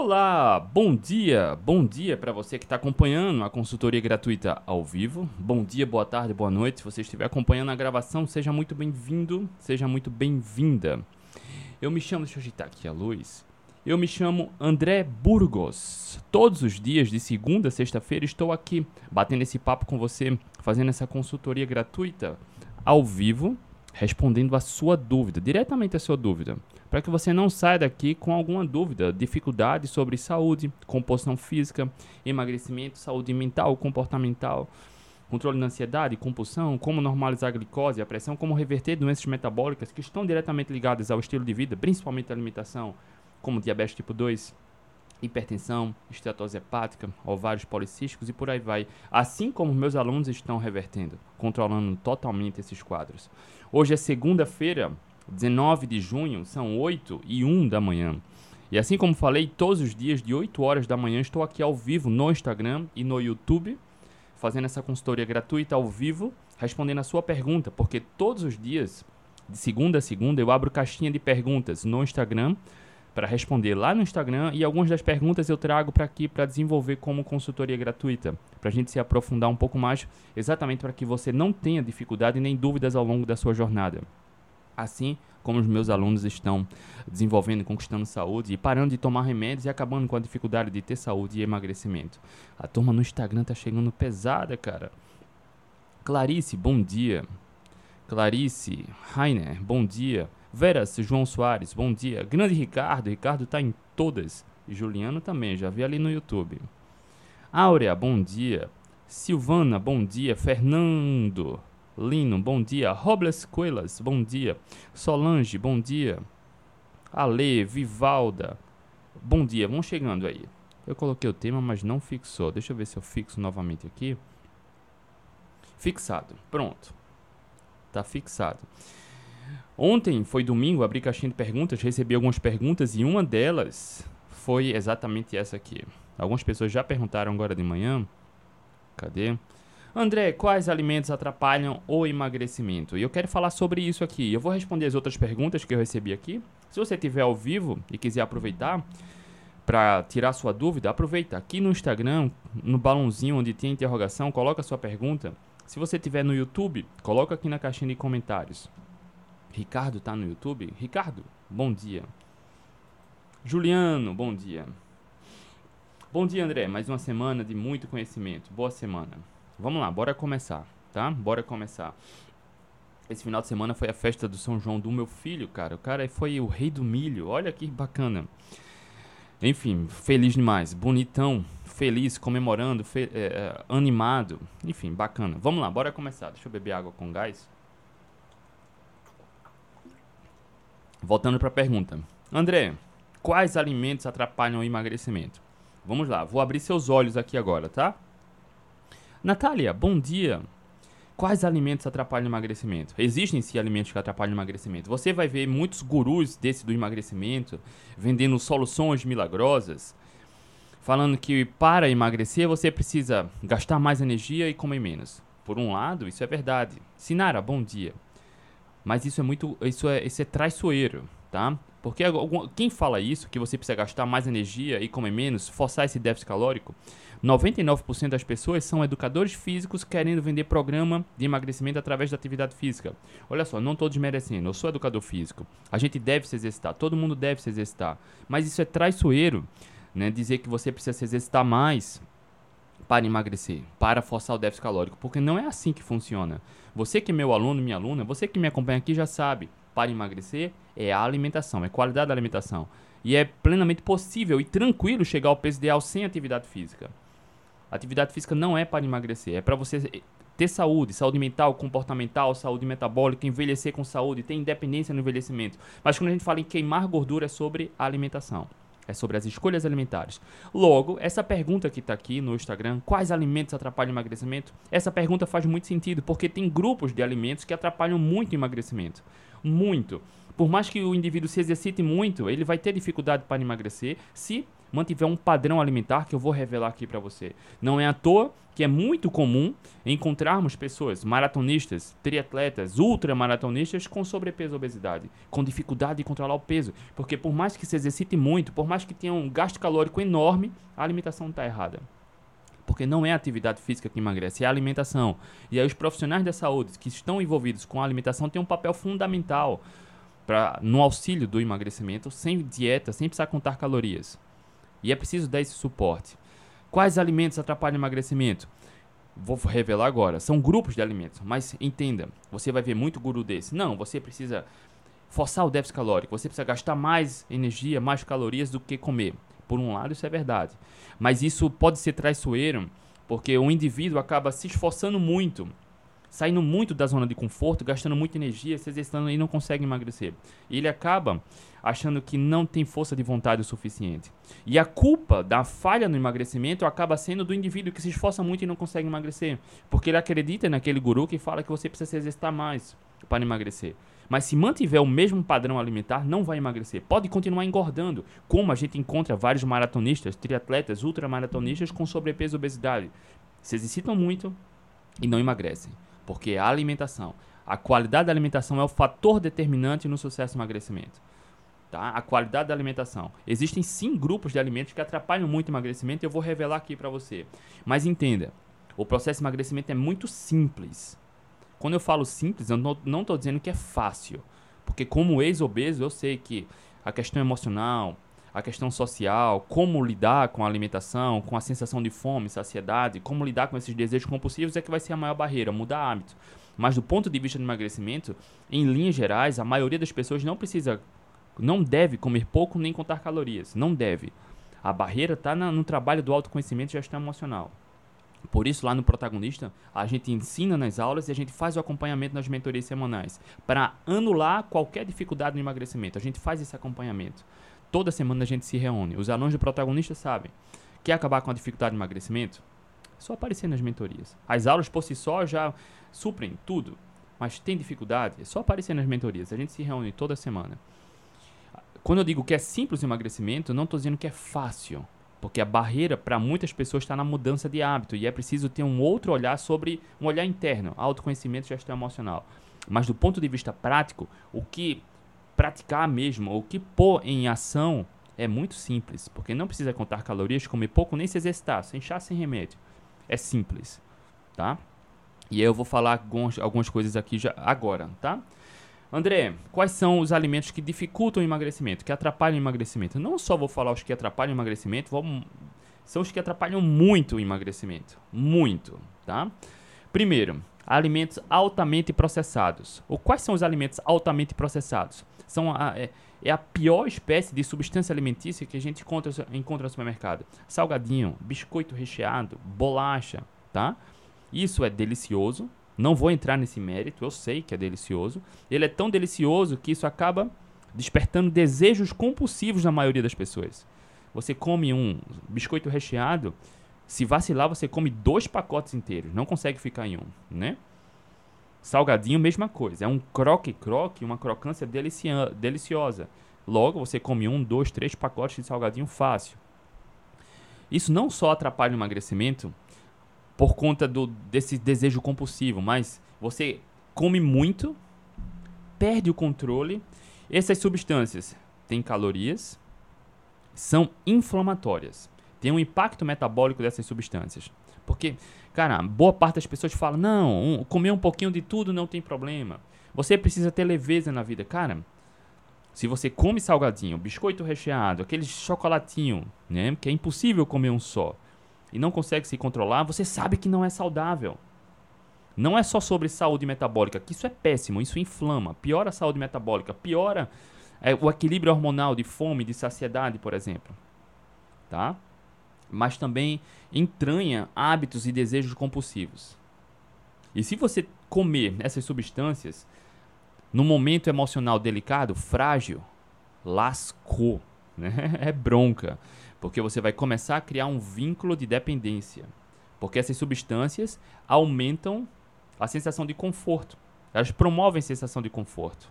Olá, bom dia, bom dia para você que está acompanhando a consultoria gratuita ao vivo. Bom dia, boa tarde, boa noite. Se você estiver acompanhando a gravação, seja muito bem-vindo, seja muito bem-vinda. Eu me chamo, deixa eu agitar aqui a luz. Eu me chamo André Burgos. Todos os dias, de segunda a sexta-feira, estou aqui batendo esse papo com você, fazendo essa consultoria gratuita ao vivo, respondendo a sua dúvida, diretamente a sua dúvida para que você não saia daqui com alguma dúvida, dificuldade sobre saúde, composição física, emagrecimento, saúde mental, comportamental, controle da ansiedade, compulsão, como normalizar a glicose, a pressão, como reverter doenças metabólicas que estão diretamente ligadas ao estilo de vida, principalmente a alimentação, como diabetes tipo 2, hipertensão, esteatose hepática, ovários policísticos e por aí vai. Assim como meus alunos estão revertendo, controlando totalmente esses quadros. Hoje é segunda-feira, 19 de junho, são 8 e 1 da manhã. E assim como falei, todos os dias de 8 horas da manhã estou aqui ao vivo no Instagram e no YouTube, fazendo essa consultoria gratuita ao vivo, respondendo a sua pergunta, porque todos os dias, de segunda a segunda, eu abro caixinha de perguntas no Instagram para responder lá no Instagram e algumas das perguntas eu trago para aqui para desenvolver como consultoria gratuita, para a gente se aprofundar um pouco mais, exatamente para que você não tenha dificuldade nem dúvidas ao longo da sua jornada assim como os meus alunos estão desenvolvendo conquistando saúde e parando de tomar remédios e acabando com a dificuldade de ter saúde e emagrecimento. A turma no Instagram tá chegando pesada, cara. Clarice, bom dia. Clarice, Rainer, bom dia. Veras, João Soares, bom dia. Grande Ricardo, Ricardo tá em todas. Juliano também, já vi ali no YouTube. Áurea, bom dia. Silvana, bom dia. Fernando, Lino, bom dia. Robles Coelas, bom dia. Solange, bom dia. Ale, Vivalda, bom dia. Vão chegando aí. Eu coloquei o tema, mas não fixou. Deixa eu ver se eu fixo novamente aqui. Fixado. Pronto. Tá fixado. Ontem foi domingo, abri caixinha de perguntas, recebi algumas perguntas e uma delas foi exatamente essa aqui. Algumas pessoas já perguntaram agora de manhã. Cadê? André, quais alimentos atrapalham o emagrecimento? E eu quero falar sobre isso aqui. Eu vou responder as outras perguntas que eu recebi aqui. Se você estiver ao vivo e quiser aproveitar para tirar sua dúvida, aproveita aqui no Instagram, no balãozinho onde tem interrogação, coloca sua pergunta. Se você estiver no YouTube, coloca aqui na caixinha de comentários. Ricardo tá no YouTube? Ricardo, bom dia. Juliano, bom dia. Bom dia, André. Mais uma semana de muito conhecimento. Boa semana. Vamos lá, bora começar, tá? Bora começar. Esse final de semana foi a festa do São João do meu filho, cara. O cara foi o rei do milho. Olha que bacana. Enfim, feliz demais. Bonitão, feliz, comemorando, fe é, é, animado. Enfim, bacana. Vamos lá, bora começar. Deixa eu beber água com gás. Voltando para a pergunta. André, quais alimentos atrapalham o emagrecimento? Vamos lá, vou abrir seus olhos aqui agora, tá? Natália, bom dia. Quais alimentos atrapalham o emagrecimento? Existem sim alimentos que atrapalham o emagrecimento. Você vai ver muitos gurus desse do emagrecimento vendendo soluções milagrosas, falando que para emagrecer você precisa gastar mais energia e comer menos. Por um lado, isso é verdade. Sinara, bom dia. Mas isso é muito, isso é, isso é traiçoeiro, tá? Porque quem fala isso, que você precisa gastar mais energia e comer menos, forçar esse déficit calórico, 99% das pessoas são educadores físicos querendo vender programa de emagrecimento através da atividade física. Olha só, não estou desmerecendo, eu sou educador físico. A gente deve se exercitar, todo mundo deve se exercitar. Mas isso é traiçoeiro, né? Dizer que você precisa se exercitar mais para emagrecer, para forçar o déficit calórico, porque não é assim que funciona. Você que é meu aluno, minha aluna, você que me acompanha aqui já sabe, para emagrecer é a alimentação, é qualidade da alimentação. E é plenamente possível e tranquilo chegar ao peso ideal sem atividade física. Atividade física não é para emagrecer, é para você ter saúde, saúde mental, comportamental, saúde metabólica, envelhecer com saúde, ter independência no envelhecimento. Mas quando a gente fala em queimar gordura é sobre a alimentação. É sobre as escolhas alimentares. Logo, essa pergunta que está aqui no Instagram, quais alimentos atrapalham o emagrecimento? Essa pergunta faz muito sentido, porque tem grupos de alimentos que atrapalham muito o emagrecimento. Muito. Por mais que o indivíduo se exercite muito, ele vai ter dificuldade para emagrecer se mantiver um padrão alimentar que eu vou revelar aqui para você. Não é à toa que é muito comum encontrarmos pessoas maratonistas, triatletas, ultramaratonistas com sobrepeso e obesidade, com dificuldade de controlar o peso, porque por mais que se exercite muito, por mais que tenha um gasto calórico enorme, a alimentação está errada. Porque não é a atividade física que emagrece, é a alimentação. E aí os profissionais da saúde que estão envolvidos com a alimentação têm um papel fundamental para no auxílio do emagrecimento, sem dieta, sem precisar contar calorias. E é preciso dar esse suporte. Quais alimentos atrapalham o emagrecimento? Vou revelar agora. São grupos de alimentos, mas entenda, você vai ver muito guru desse. Não, você precisa forçar o déficit calórico, você precisa gastar mais energia, mais calorias do que comer. Por um lado, isso é verdade. Mas isso pode ser traiçoeiro, porque o indivíduo acaba se esforçando muito saindo muito da zona de conforto, gastando muita energia, se exercitando e não consegue emagrecer. E ele acaba achando que não tem força de vontade o suficiente. E a culpa da falha no emagrecimento acaba sendo do indivíduo que se esforça muito e não consegue emagrecer, porque ele acredita naquele guru que fala que você precisa se exercitar mais para emagrecer. Mas se mantiver o mesmo padrão alimentar, não vai emagrecer. Pode continuar engordando, como a gente encontra vários maratonistas, triatletas, ultramaratonistas com sobrepeso e obesidade. Se exercitam muito e não emagrecem. Porque a alimentação, a qualidade da alimentação é o fator determinante no sucesso do emagrecimento. Tá? A qualidade da alimentação. Existem sim grupos de alimentos que atrapalham muito o emagrecimento e eu vou revelar aqui para você. Mas entenda, o processo de emagrecimento é muito simples. Quando eu falo simples, eu não estou dizendo que é fácil. Porque como ex-obeso, eu sei que a questão emocional, a questão social, como lidar com a alimentação, com a sensação de fome, saciedade, como lidar com esses desejos compulsivos é que vai ser a maior barreira, mudar hábito. Mas do ponto de vista do emagrecimento, em linhas gerais, a maioria das pessoas não precisa, não deve comer pouco nem contar calorias, não deve. A barreira está no trabalho do autoconhecimento e gestão emocional. Por isso, lá no Protagonista, a gente ensina nas aulas e a gente faz o acompanhamento nas mentorias semanais para anular qualquer dificuldade no emagrecimento. A gente faz esse acompanhamento. Toda semana a gente se reúne. Os alunos do protagonista sabem. Quer acabar com a dificuldade de emagrecimento? Só aparecer nas mentorias. As aulas por si só já suprem tudo. Mas tem dificuldade? É só aparecer nas mentorias. A gente se reúne toda semana. Quando eu digo que é simples o emagrecimento, não estou dizendo que é fácil. Porque a barreira para muitas pessoas está na mudança de hábito. E é preciso ter um outro olhar sobre um olhar interno, autoconhecimento gestão emocional. Mas do ponto de vista prático, o que praticar mesmo, o que pôr em ação é muito simples, porque não precisa contar calorias, comer pouco, nem se exercitar, sem chá, sem remédio. É simples, tá? E eu vou falar algumas coisas aqui já agora, tá? André, quais são os alimentos que dificultam o emagrecimento, que atrapalham o emagrecimento? Não só vou falar os que atrapalham o emagrecimento, vou, são os que atrapalham muito o emagrecimento. Muito, tá? Primeiro, alimentos altamente processados. Ou quais são os alimentos altamente processados? São a, é, é, a pior espécie de substância alimentícia que a gente encontra, encontra no supermercado. Salgadinho, biscoito recheado, bolacha, tá? Isso é delicioso. Não vou entrar nesse mérito, eu sei que é delicioso. Ele é tão delicioso que isso acaba despertando desejos compulsivos na maioria das pessoas. Você come um biscoito recheado, se vacilar, você come dois pacotes inteiros, não consegue ficar em um, né? Salgadinho, mesma coisa. É um croque-croque, uma crocância deliciosa. Logo, você come um, dois, três pacotes de salgadinho fácil. Isso não só atrapalha o emagrecimento por conta do, desse desejo compulsivo, mas você come muito, perde o controle. Essas substâncias têm calorias, são inflamatórias tem um impacto metabólico dessas substâncias. Porque, cara, boa parte das pessoas fala: não, um, comer um pouquinho de tudo não tem problema. Você precisa ter leveza na vida. Cara, se você come salgadinho, biscoito recheado, aquele chocolatinho, né, que é impossível comer um só, e não consegue se controlar, você sabe que não é saudável. Não é só sobre saúde metabólica, que isso é péssimo, isso inflama, piora a saúde metabólica, piora é, o equilíbrio hormonal de fome, de saciedade, por exemplo. Tá? Mas também entranha hábitos e desejos compulsivos. E se você comer essas substâncias num momento emocional delicado, frágil, lascou, né? É bronca, porque você vai começar a criar um vínculo de dependência, porque essas substâncias aumentam a sensação de conforto. Elas promovem a sensação de conforto.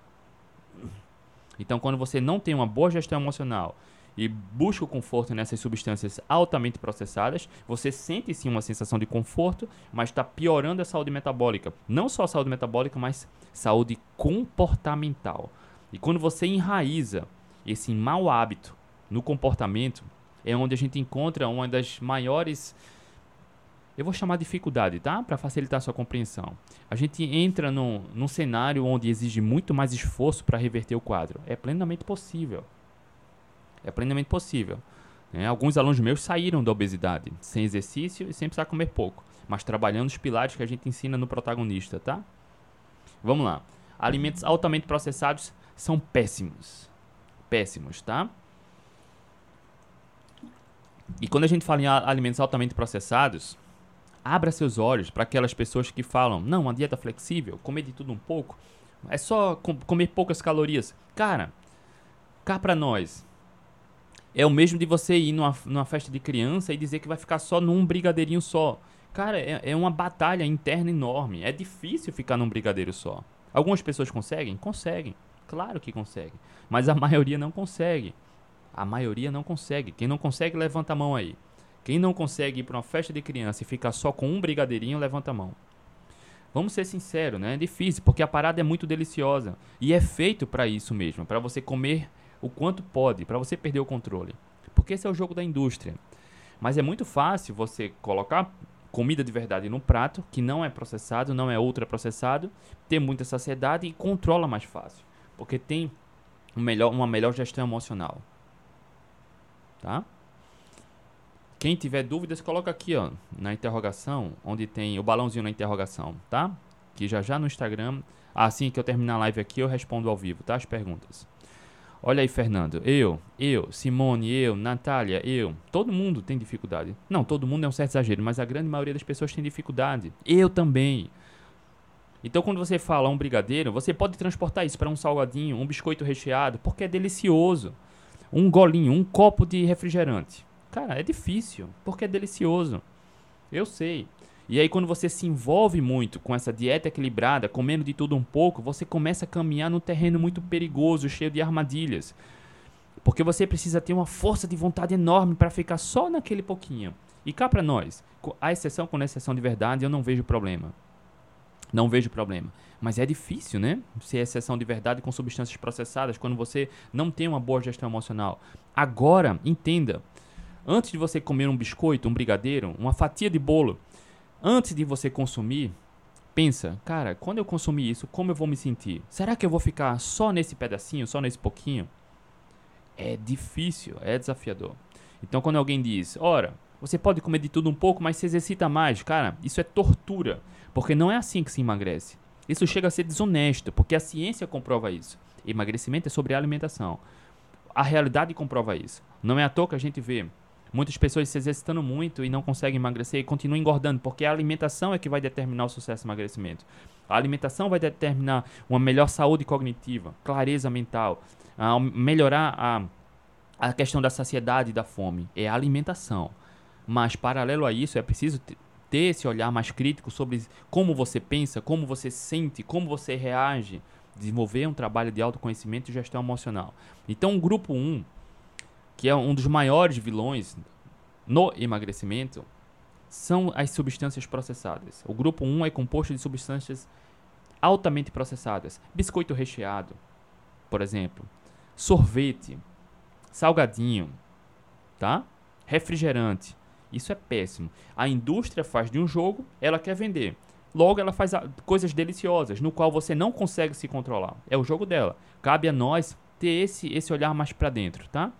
Então, quando você não tem uma boa gestão emocional e busca o conforto nessas substâncias altamente processadas, você sente sim uma sensação de conforto, mas está piorando a saúde metabólica. Não só a saúde metabólica, mas saúde comportamental. E quando você enraiza esse mau hábito no comportamento, é onde a gente encontra uma das maiores eu vou chamar dificuldade, tá? Para facilitar a sua compreensão. A gente entra num, num cenário onde exige muito mais esforço para reverter o quadro. É plenamente possível. É plenamente possível. Né? Alguns alunos meus saíram da obesidade, sem exercício e sem precisar comer pouco, mas trabalhando os pilares que a gente ensina no protagonista, tá? Vamos lá. Alimentos altamente processados são péssimos. Péssimos, tá? E quando a gente fala em alimentos altamente processados, abra seus olhos para aquelas pessoas que falam: não, uma dieta flexível, comer de tudo um pouco, é só com comer poucas calorias. Cara, cá para nós, é o mesmo de você ir numa, numa festa de criança e dizer que vai ficar só num brigadeirinho só. Cara, é, é uma batalha interna enorme. É difícil ficar num brigadeiro só. Algumas pessoas conseguem? Conseguem. Claro que conseguem. Mas a maioria não consegue. A maioria não consegue. Quem não consegue, levanta a mão aí. Quem não consegue ir para uma festa de criança e ficar só com um brigadeirinho, levanta a mão. Vamos ser sinceros, né? É difícil, porque a parada é muito deliciosa. E é feito para isso mesmo, para você comer o quanto pode, para você perder o controle. Porque esse é o jogo da indústria. Mas é muito fácil você colocar comida de verdade no prato, que não é processado, não é ultra processado, ter muita saciedade e controla mais fácil. Porque tem um melhor, uma melhor gestão emocional. Tá? Quem tiver dúvidas, coloca aqui, ó, na interrogação, onde tem o balãozinho na interrogação, tá? Que já já no Instagram, assim que eu terminar a live aqui, eu respondo ao vivo, tá? As perguntas. Olha aí, Fernando. Eu, eu, Simone, eu, Natália, eu. Todo mundo tem dificuldade. Não, todo mundo é um certo exagero, mas a grande maioria das pessoas tem dificuldade. Eu também. Então, quando você fala um brigadeiro, você pode transportar isso para um salgadinho, um biscoito recheado, porque é delicioso. Um golinho, um copo de refrigerante. Cara, é difícil, porque é delicioso. Eu sei. E aí, quando você se envolve muito com essa dieta equilibrada, comendo de tudo um pouco, você começa a caminhar num terreno muito perigoso, cheio de armadilhas. Porque você precisa ter uma força de vontade enorme para ficar só naquele pouquinho. E cá para nós, a exceção com exceção de verdade, eu não vejo problema. Não vejo problema. Mas é difícil, né? Ser exceção de verdade com substâncias processadas quando você não tem uma boa gestão emocional. Agora, entenda Antes de você comer um biscoito, um brigadeiro, uma fatia de bolo, antes de você consumir, pensa, cara, quando eu consumir isso, como eu vou me sentir? Será que eu vou ficar só nesse pedacinho, só nesse pouquinho? É difícil, é desafiador. Então quando alguém diz, ora, você pode comer de tudo um pouco, mas se exercita mais, cara, isso é tortura, porque não é assim que se emagrece. Isso chega a ser desonesto, porque a ciência comprova isso. Emagrecimento é sobre alimentação. A realidade comprova isso. Não é à toa que a gente vê Muitas pessoas se exercitando muito e não conseguem emagrecer e continuam engordando, porque a alimentação é que vai determinar o sucesso do emagrecimento. A alimentação vai determinar uma melhor saúde cognitiva, clareza mental, melhorar a, a questão da saciedade e da fome. É a alimentação. Mas, paralelo a isso, é preciso ter esse olhar mais crítico sobre como você pensa, como você sente, como você reage. Desenvolver um trabalho de autoconhecimento e gestão emocional. Então, o grupo 1, um, que é um dos maiores vilões no emagrecimento, são as substâncias processadas. O grupo 1 é composto de substâncias altamente processadas. Biscoito recheado, por exemplo, sorvete, salgadinho, tá? Refrigerante. Isso é péssimo. A indústria faz de um jogo, ela quer vender. Logo, ela faz coisas deliciosas, no qual você não consegue se controlar. É o jogo dela. Cabe a nós ter esse, esse olhar mais para dentro, tá?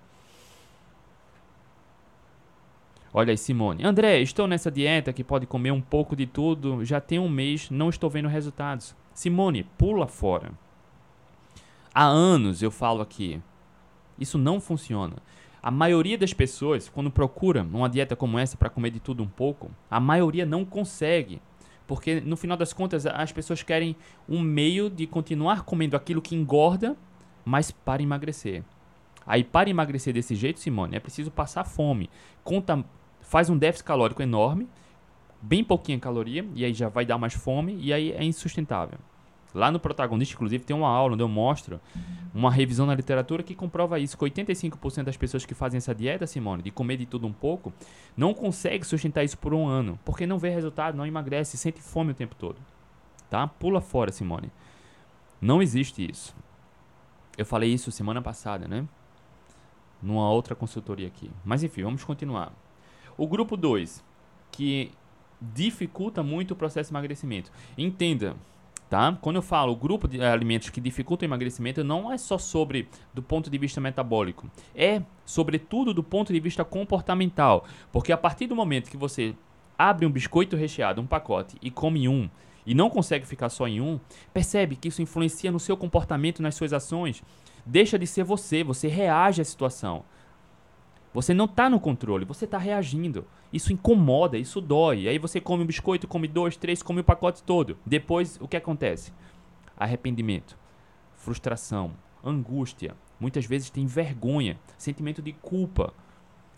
Olha aí, Simone. André, estou nessa dieta que pode comer um pouco de tudo. Já tem um mês, não estou vendo resultados. Simone, pula fora. Há anos eu falo aqui. Isso não funciona. A maioria das pessoas, quando procura uma dieta como essa para comer de tudo um pouco, a maioria não consegue. Porque no final das contas, as pessoas querem um meio de continuar comendo aquilo que engorda, mas para emagrecer. Aí, para emagrecer desse jeito, Simone, é preciso passar fome. Conta faz um déficit calórico enorme, bem pouquinha caloria, e aí já vai dar mais fome, e aí é insustentável. Lá no protagonista, inclusive, tem uma aula onde eu mostro uma revisão na literatura que comprova isso, que 85% das pessoas que fazem essa dieta, Simone, de comer de tudo um pouco, não consegue sustentar isso por um ano, porque não vê resultado, não emagrece, sente fome o tempo todo. Tá? Pula fora, Simone. Não existe isso. Eu falei isso semana passada, né? Numa outra consultoria aqui. Mas enfim, vamos continuar. O grupo 2, que dificulta muito o processo de emagrecimento. Entenda, tá? Quando eu falo grupo de alimentos que dificultam o emagrecimento, não é só sobre do ponto de vista metabólico, é sobretudo do ponto de vista comportamental, porque a partir do momento que você abre um biscoito recheado, um pacote e come um, e não consegue ficar só em um, percebe que isso influencia no seu comportamento, nas suas ações. Deixa de ser você, você reage à situação. Você não está no controle, você está reagindo. Isso incomoda, isso dói. Aí você come um biscoito, come dois, três, come o pacote todo. Depois, o que acontece? Arrependimento, frustração, angústia. Muitas vezes tem vergonha, sentimento de culpa.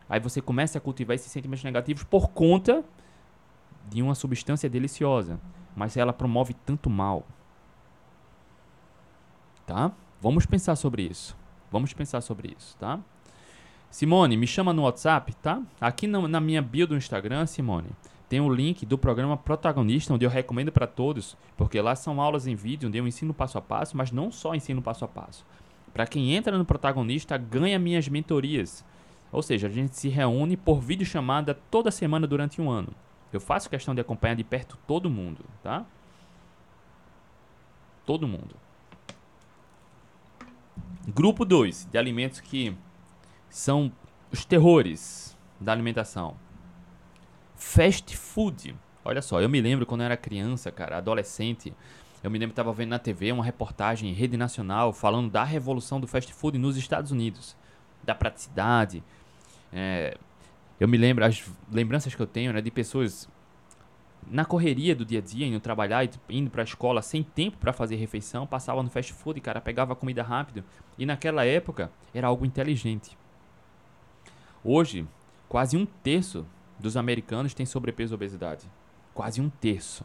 Aí você começa a cultivar esses sentimentos negativos por conta de uma substância deliciosa mas ela promove tanto mal. Tá? Vamos pensar sobre isso. Vamos pensar sobre isso, tá? Simone, me chama no WhatsApp, tá? Aqui na, na minha bio do Instagram, Simone, tem o link do programa Protagonista, onde eu recomendo para todos, porque lá são aulas em vídeo, onde eu ensino passo a passo, mas não só ensino passo a passo. Para quem entra no Protagonista, ganha minhas mentorias. Ou seja, a gente se reúne por videochamada toda semana durante um ano. Eu faço questão de acompanhar de perto todo mundo, tá? Todo mundo. Grupo 2 de alimentos que são os terrores da alimentação. Fast food. Olha só, eu me lembro quando eu era criança, cara, adolescente. Eu me lembro que estava vendo na TV uma reportagem em rede nacional falando da revolução do fast food nos Estados Unidos. Da praticidade, é, eu me lembro, as lembranças que eu tenho, né, de pessoas na correria do dia a dia, indo trabalhar, indo para a escola sem tempo para fazer refeição, passava no fast food, cara, pegava comida rápido. E naquela época era algo inteligente. Hoje, quase um terço dos americanos tem sobrepeso e obesidade. Quase um terço.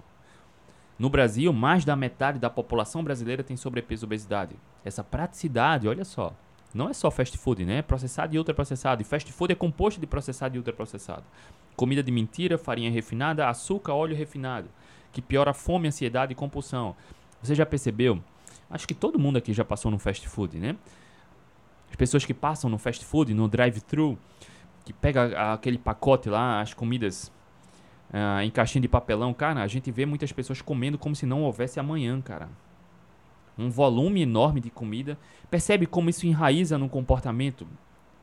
No Brasil, mais da metade da população brasileira tem sobrepeso e obesidade. Essa praticidade, olha só, não é só fast food, né? É processado e ultraprocessado. E fast food é composto de processado e ultraprocessado. Comida de mentira, farinha refinada, açúcar, óleo refinado, que piora a fome, ansiedade e compulsão. Você já percebeu? Acho que todo mundo aqui já passou no fast food, né? As pessoas que passam no fast food, no drive-thru, que pega aquele pacote lá, as comidas uh, em caixinha de papelão, cara, a gente vê muitas pessoas comendo como se não houvesse amanhã, cara um volume enorme de comida. Percebe como isso enraiza num comportamento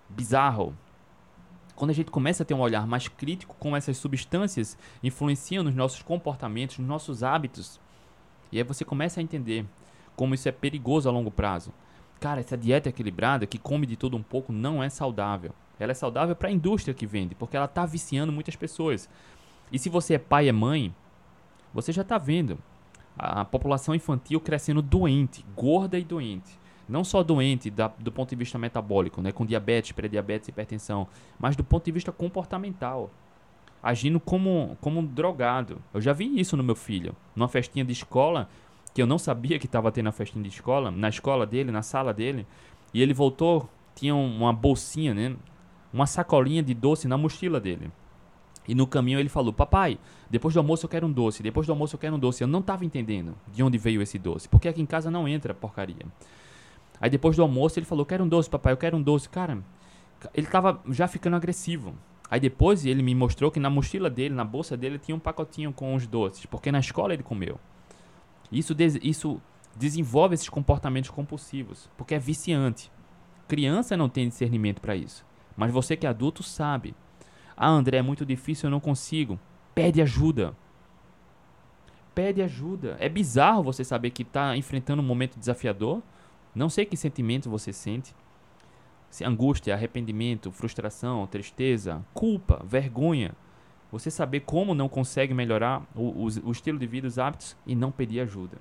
bizarro? Quando a gente começa a ter um olhar mais crítico como essas substâncias influenciam nos nossos comportamentos, nos nossos hábitos, e aí você começa a entender como isso é perigoso a longo prazo. Cara, essa dieta equilibrada que come de tudo um pouco não é saudável. Ela é saudável para a indústria que vende, porque ela está viciando muitas pessoas. E se você é pai e mãe, você já está vendo a população infantil crescendo doente, gorda e doente. Não só doente da, do ponto de vista metabólico, né, com diabetes, pré-diabetes hipertensão, mas do ponto de vista comportamental. Agindo como, como um drogado. Eu já vi isso no meu filho. Numa festinha de escola, que eu não sabia que estava tendo a festinha de escola, na escola dele, na sala dele. E ele voltou, tinha uma bolsinha, né? Uma sacolinha de doce na mochila dele. E no caminho ele falou: Papai, depois do almoço eu quero um doce, depois do almoço eu quero um doce. Eu não estava entendendo de onde veio esse doce, porque aqui em casa não entra porcaria. Aí depois do almoço ele falou: Quero um doce, papai, eu quero um doce. Cara, ele estava já ficando agressivo. Aí depois ele me mostrou que na mochila dele, na bolsa dele, tinha um pacotinho com os doces, porque na escola ele comeu. Isso, isso desenvolve esses comportamentos compulsivos, porque é viciante. Criança não tem discernimento para isso, mas você que é adulto sabe. Ah, André, é muito difícil, eu não consigo. Pede ajuda. Pede ajuda. É bizarro você saber que está enfrentando um momento desafiador. Não sei que sentimento você sente. Se angústia, arrependimento, frustração, tristeza, culpa, vergonha. Você saber como não consegue melhorar o, o, o estilo de vida, os hábitos e não pedir ajuda.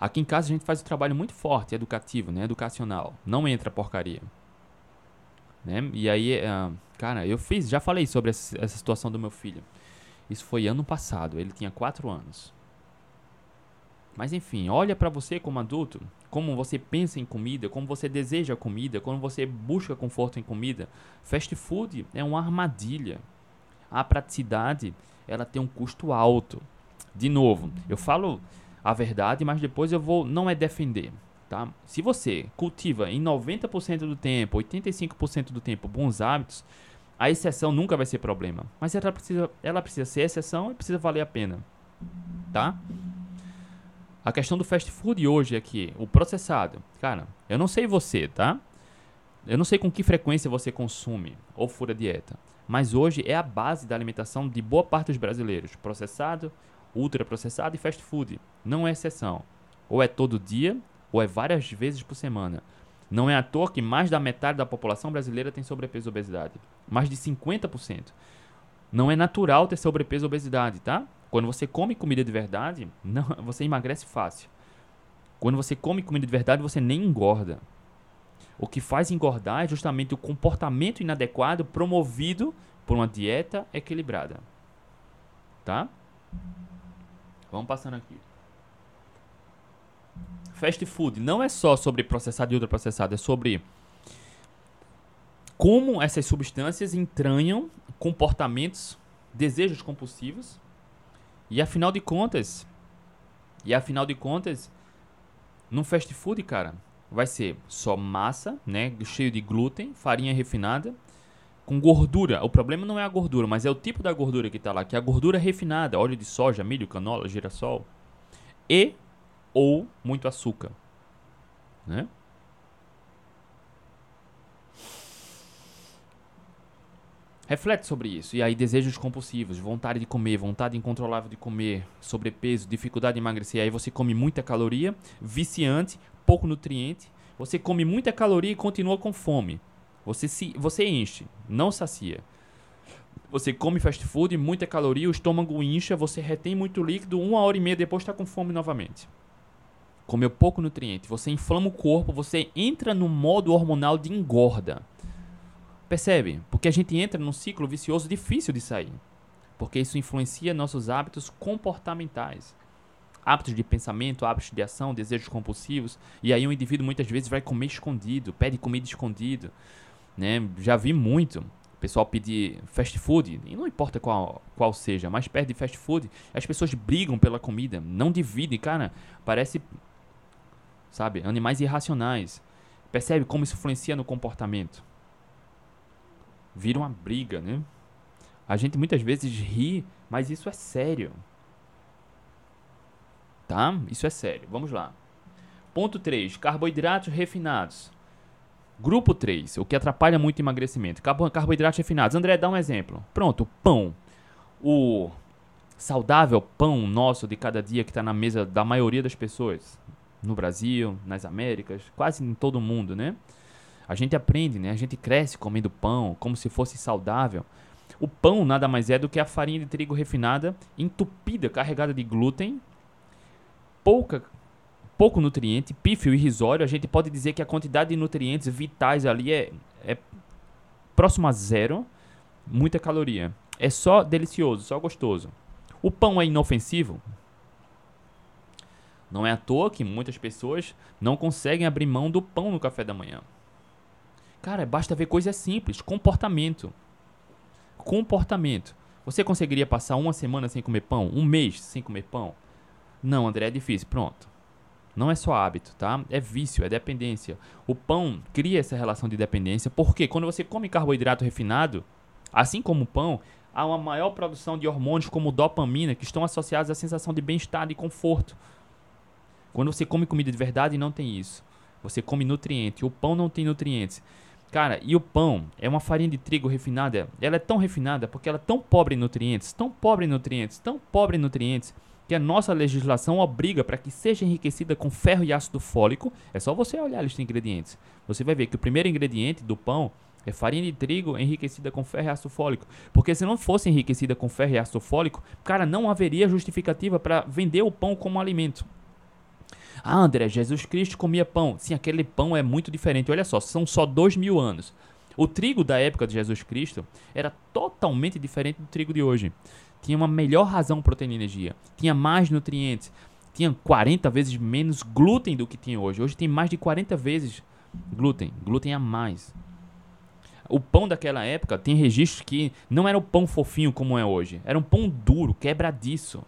Aqui em casa a gente faz um trabalho muito forte, educativo, né? educacional. Não entra porcaria. Né? E aí, uh, cara, eu fiz, já falei sobre essa, essa situação do meu filho. Isso foi ano passado, ele tinha 4 anos. Mas enfim, olha para você como adulto, como você pensa em comida, como você deseja comida, como você busca conforto em comida. Fast food é uma armadilha. A praticidade, ela tem um custo alto. De novo, eu falo a verdade, mas depois eu vou não é defender, tá? Se você cultiva em 90% do tempo, 85% do tempo bons hábitos, a exceção nunca vai ser problema. Mas ela precisa, ela precisa ser exceção e precisa valer a pena, tá? A questão do fast food hoje aqui, o processado. Cara, eu não sei você, tá? Eu não sei com que frequência você consome ou fura dieta. Mas hoje é a base da alimentação de boa parte dos brasileiros. Processado, ultraprocessado e fast food. Não é exceção. Ou é todo dia, ou é várias vezes por semana. Não é à toa que mais da metade da população brasileira tem sobrepeso e obesidade. Mais de 50%. Não é natural ter sobrepeso e obesidade, tá? Quando você come comida de verdade, não, você emagrece fácil. Quando você come comida de verdade, você nem engorda. O que faz engordar é justamente o comportamento inadequado promovido por uma dieta equilibrada. Tá? Vamos passando aqui. Fast food não é só sobre processado e ultraprocessado, é sobre como essas substâncias entranham comportamentos, desejos compulsivos e afinal de contas, e afinal de contas, no fast food, cara, vai ser só massa, né, cheio de glúten, farinha refinada, com gordura. O problema não é a gordura, mas é o tipo da gordura que está lá, que é a gordura refinada, óleo de soja, milho, canola, girassol, e ou muito açúcar, né? Reflete sobre isso. E aí, desejos compulsivos, vontade de comer, vontade incontrolável de comer, sobrepeso, dificuldade de emagrecer. Aí você come muita caloria, viciante, pouco nutriente. Você come muita caloria e continua com fome. Você, se, você enche, não sacia. Você come fast food, muita caloria, o estômago incha, você retém muito líquido, uma hora e meia depois está com fome novamente. Comeu pouco nutriente, você inflama o corpo, você entra no modo hormonal de engorda. Percebe? Porque a gente entra num ciclo vicioso difícil de sair. Porque isso influencia nossos hábitos comportamentais. Hábitos de pensamento, hábitos de ação, desejos compulsivos. E aí o indivíduo muitas vezes vai comer escondido, pede comida escondido. Né? Já vi muito o pessoal pedir fast food, e não importa qual, qual seja, mas pede fast food, as pessoas brigam pela comida, não dividem, cara, parece, sabe, animais irracionais. Percebe como isso influencia no comportamento? Vira uma briga, né? A gente muitas vezes ri, mas isso é sério. Tá? Isso é sério. Vamos lá. Ponto 3. Carboidratos refinados. Grupo 3. O que atrapalha muito o emagrecimento. Carboidratos refinados. André, dá um exemplo. Pronto. Pão. O saudável pão nosso de cada dia que está na mesa da maioria das pessoas. No Brasil, nas Américas, quase em todo mundo, né? A gente aprende, né? A gente cresce comendo pão como se fosse saudável. O pão nada mais é do que a farinha de trigo refinada, entupida, carregada de glúten, pouca, pouco nutriente, pífio irrisório. A gente pode dizer que a quantidade de nutrientes vitais ali é, é próximo a zero, muita caloria. É só delicioso, só gostoso. O pão é inofensivo? Não é à toa que muitas pessoas não conseguem abrir mão do pão no café da manhã. Cara, basta ver coisas simples. Comportamento. Comportamento. Você conseguiria passar uma semana sem comer pão? Um mês sem comer pão? Não, André, é difícil. Pronto. Não é só hábito, tá? É vício, é dependência. O pão cria essa relação de dependência porque quando você come carboidrato refinado, assim como o pão, há uma maior produção de hormônios como dopamina que estão associados à sensação de bem-estar e conforto. Quando você come comida de verdade, não tem isso. Você come nutriente. O pão não tem nutrientes. Cara, e o pão é uma farinha de trigo refinada. Ela é tão refinada porque ela é tão pobre em nutrientes, tão pobre em nutrientes, tão pobre em nutrientes, que a nossa legislação obriga para que seja enriquecida com ferro e ácido fólico. É só você olhar a lista de ingredientes. Você vai ver que o primeiro ingrediente do pão é farinha de trigo enriquecida com ferro e ácido fólico. Porque se não fosse enriquecida com ferro e ácido fólico, cara, não haveria justificativa para vender o pão como alimento. Ah, André, Jesus Cristo comia pão. Sim, aquele pão é muito diferente. Olha só, são só dois mil anos. O trigo da época de Jesus Cristo era totalmente diferente do trigo de hoje. Tinha uma melhor razão proteína e energia. Tinha mais nutrientes. tinha 40 vezes menos glúten do que tinha hoje. Hoje tem mais de 40 vezes glúten, glúten a mais. O pão daquela época tem registros que não era o pão fofinho como é hoje, era um pão duro, quebradiço.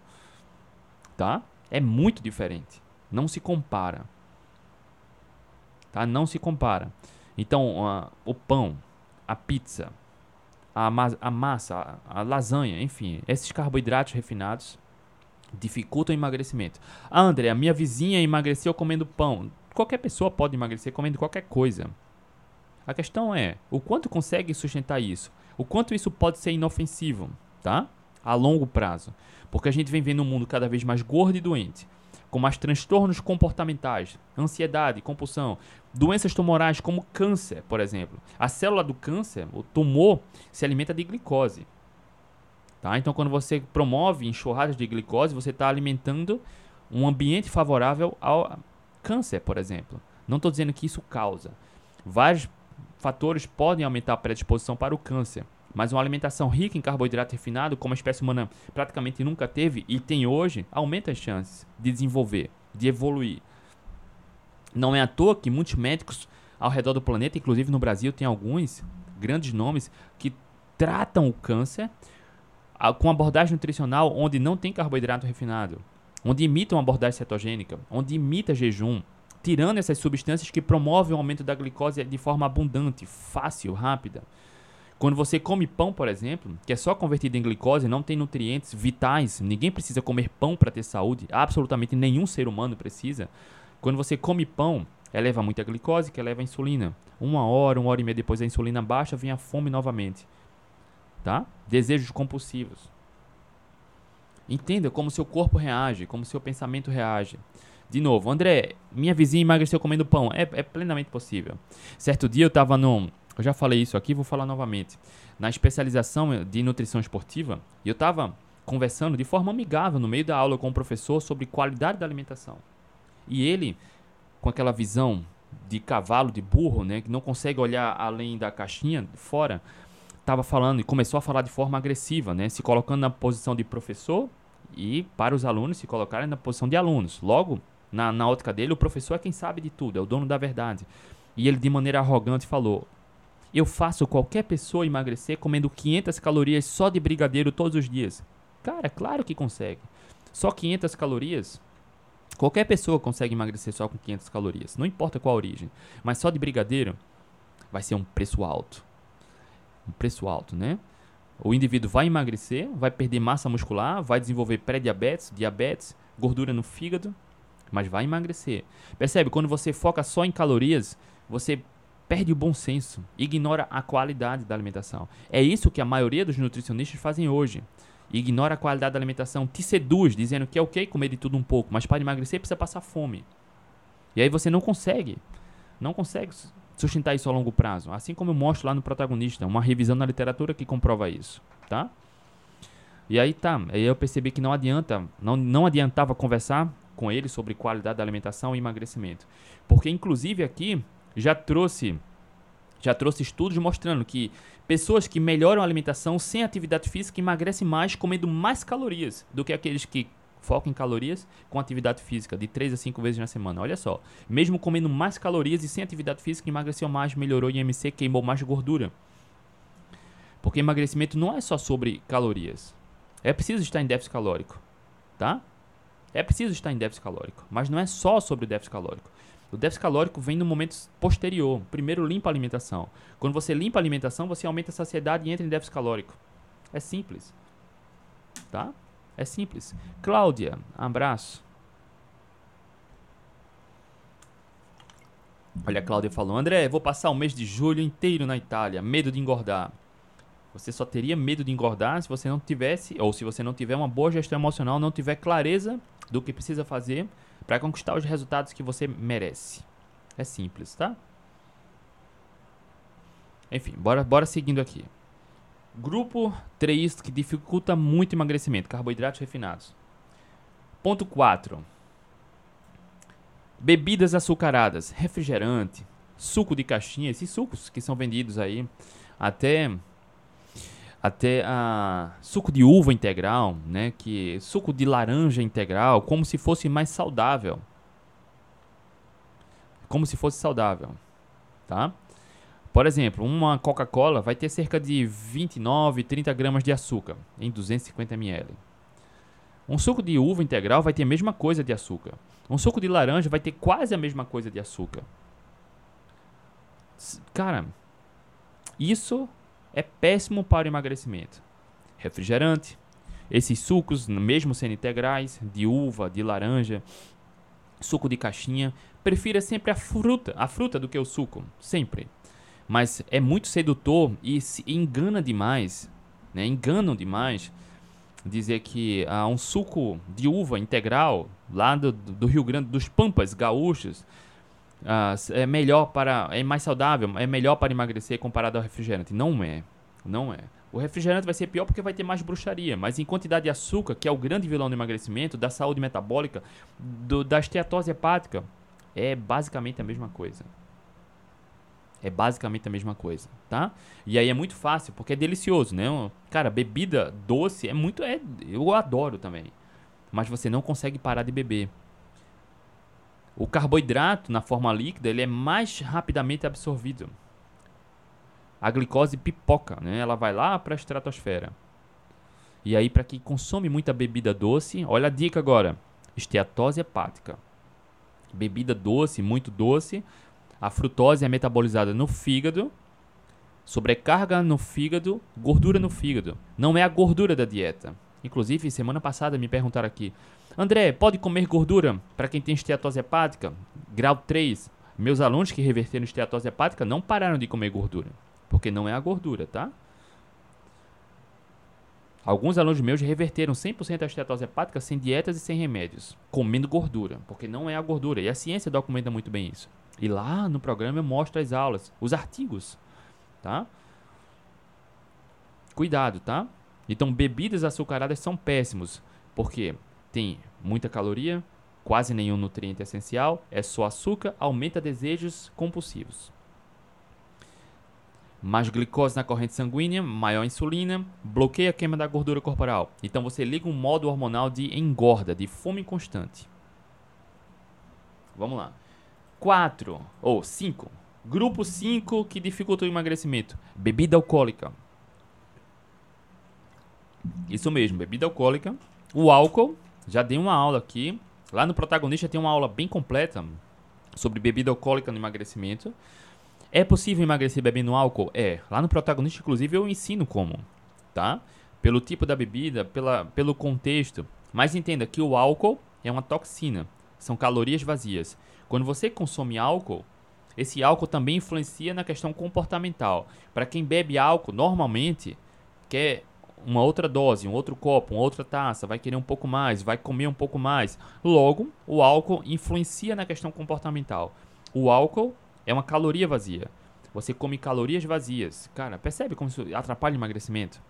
Tá? É muito diferente. Não se compara. Tá? Não se compara. Então, o pão, a pizza, a, a massa, a, a lasanha, enfim, esses carboidratos refinados dificultam o emagrecimento. Ah, André, a minha vizinha emagreceu comendo pão. Qualquer pessoa pode emagrecer comendo qualquer coisa. A questão é o quanto consegue sustentar isso, o quanto isso pode ser inofensivo, tá? A longo prazo, porque a gente vem vendo um mundo cada vez mais gordo e doente, com mais transtornos comportamentais, ansiedade, compulsão, doenças tumorais como câncer, por exemplo. A célula do câncer, o tumor, se alimenta de glicose. Tá? Então, quando você promove enxurradas de glicose, você está alimentando um ambiente favorável ao câncer, por exemplo. Não estou dizendo que isso causa. Vários fatores podem aumentar a predisposição para o câncer. Mas uma alimentação rica em carboidrato refinado, como a espécie humana praticamente nunca teve e tem hoje, aumenta as chances de desenvolver, de evoluir. Não é à toa que muitos médicos ao redor do planeta, inclusive no Brasil, tem alguns grandes nomes que tratam o câncer com abordagem nutricional onde não tem carboidrato refinado, onde imita uma abordagem cetogênica, onde imita jejum, tirando essas substâncias que promovem o aumento da glicose de forma abundante, fácil, rápida. Quando você come pão, por exemplo, que é só convertido em glicose, não tem nutrientes vitais, ninguém precisa comer pão para ter saúde, absolutamente nenhum ser humano precisa. Quando você come pão, eleva muita glicose, que eleva a insulina. Uma hora, uma hora e meia depois a insulina baixa, vem a fome novamente. Tá? Desejos compulsivos. Entenda como seu corpo reage, como seu pensamento reage. De novo, André, minha vizinha emagreceu comendo pão. É, é plenamente possível. Certo dia eu estava num. Eu já falei isso aqui, vou falar novamente. Na especialização de nutrição esportiva, eu estava conversando de forma amigável no meio da aula com o professor sobre qualidade da alimentação. E ele, com aquela visão de cavalo, de burro, né, que não consegue olhar além da caixinha fora, estava falando e começou a falar de forma agressiva, né, se colocando na posição de professor e para os alunos se colocarem na posição de alunos. Logo, na, na ótica dele, o professor é quem sabe de tudo, é o dono da verdade. E ele, de maneira arrogante, falou: Eu faço qualquer pessoa emagrecer comendo 500 calorias só de brigadeiro todos os dias. Cara, claro que consegue. Só 500 calorias? Qualquer pessoa consegue emagrecer só com 500 calorias, não importa qual a origem. Mas só de brigadeiro vai ser um preço alto. Um preço alto, né? O indivíduo vai emagrecer, vai perder massa muscular, vai desenvolver pré-diabetes, diabetes, gordura no fígado, mas vai emagrecer. Percebe? Quando você foca só em calorias, você perde o bom senso, ignora a qualidade da alimentação. É isso que a maioria dos nutricionistas fazem hoje. Ignora a qualidade da alimentação, te seduz, dizendo que é ok comer de tudo um pouco, mas para emagrecer precisa passar fome. E aí você não consegue. Não consegue sustentar isso a longo prazo. Assim como eu mostro lá no protagonista, uma revisão na literatura que comprova isso, tá? E aí tá, aí eu percebi que não adianta, não, não adiantava conversar com ele sobre qualidade da alimentação e emagrecimento. Porque inclusive aqui já trouxe já trouxe estudos mostrando que pessoas que melhoram a alimentação sem atividade física emagrecem mais comendo mais calorias do que aqueles que focam em calorias com atividade física de 3 a 5 vezes na semana. Olha só, mesmo comendo mais calorias e sem atividade física, emagreceu mais, melhorou IMC, queimou mais gordura. Porque emagrecimento não é só sobre calorias. É preciso estar em déficit calórico, tá? É preciso estar em déficit calórico, mas não é só sobre o déficit calórico. O déficit calórico vem no momento posterior. Primeiro limpa a alimentação. Quando você limpa a alimentação, você aumenta a saciedade e entra em déficit calórico. É simples. Tá? É simples. Cláudia, abraço. Olha, a Cláudia falou: André, vou passar o mês de julho inteiro na Itália, medo de engordar. Você só teria medo de engordar se você não tivesse, ou se você não tiver uma boa gestão emocional, não tiver clareza do que precisa fazer para conquistar os resultados que você merece. É simples, tá? Enfim, bora, bora seguindo aqui. Grupo 3 que dificulta muito o emagrecimento, carboidratos refinados. Ponto 4. Bebidas açucaradas, refrigerante, suco de caixinha, esses sucos que são vendidos aí até até a suco de uva integral, né, que suco de laranja integral, como se fosse mais saudável. Como se fosse saudável, tá? Por exemplo, uma Coca-Cola vai ter cerca de 29, 30 gramas de açúcar em 250 ml. Um suco de uva integral vai ter a mesma coisa de açúcar. Um suco de laranja vai ter quase a mesma coisa de açúcar. Cara, isso é péssimo para o emagrecimento. Refrigerante, esses sucos, mesmo sendo integrais, de uva, de laranja, suco de caixinha, prefira sempre a fruta, a fruta do que o suco, sempre. Mas é muito sedutor e se engana demais, né? Enganam demais dizer que ah, um suco de uva integral lá do, do Rio Grande dos Pampas gaúchos é melhor para é mais saudável, é melhor para emagrecer comparado ao refrigerante. Não é, não é. O refrigerante vai ser pior porque vai ter mais bruxaria, mas em quantidade de açúcar, que é o grande vilão do emagrecimento, da saúde metabólica, do, da esteatose hepática, é basicamente a mesma coisa. É basicamente a mesma coisa, tá? E aí é muito fácil, porque é delicioso, né? Cara, bebida doce é muito. É, eu adoro também. Mas você não consegue parar de beber. O carboidrato na forma líquida ele é mais rapidamente absorvido. A glicose pipoca, né? Ela vai lá para a estratosfera. E aí, para quem consome muita bebida doce, olha a dica agora: esteatose hepática. Bebida doce, muito doce. A frutose é metabolizada no fígado. Sobrecarga no fígado, gordura no fígado. Não é a gordura da dieta. Inclusive, semana passada me perguntaram aqui: André, pode comer gordura para quem tem esteatose hepática? Grau 3. Meus alunos que reverteram esteatose hepática não pararam de comer gordura, porque não é a gordura, tá? Alguns alunos meus reverteram 100% a esteatose hepática sem dietas e sem remédios, comendo gordura, porque não é a gordura. E a ciência documenta muito bem isso. E lá no programa eu mostro as aulas, os artigos, tá? Cuidado, tá? Então, bebidas açucaradas são péssimos, porque tem muita caloria, quase nenhum nutriente essencial, é só açúcar, aumenta desejos compulsivos. Mais glicose na corrente sanguínea, maior insulina, bloqueia a queima da gordura corporal. Então você liga um modo hormonal de engorda, de fome constante. Vamos lá. 4 ou 5. Grupo 5 que dificulta o emagrecimento. Bebida alcoólica. Isso mesmo, bebida alcoólica. O álcool já dei uma aula aqui. Lá no protagonista tem uma aula bem completa sobre bebida alcoólica no emagrecimento. É possível emagrecer bebendo álcool? É. Lá no protagonista, inclusive, eu ensino como, tá? Pelo tipo da bebida, pela, pelo contexto. Mas entenda que o álcool é uma toxina. São calorias vazias. Quando você consome álcool, esse álcool também influencia na questão comportamental. Para quem bebe álcool, normalmente quer uma outra dose, um outro copo, uma outra taça, vai querer um pouco mais, vai comer um pouco mais. Logo, o álcool influencia na questão comportamental. O álcool é uma caloria vazia. Você come calorias vazias. Cara, percebe como isso atrapalha o emagrecimento?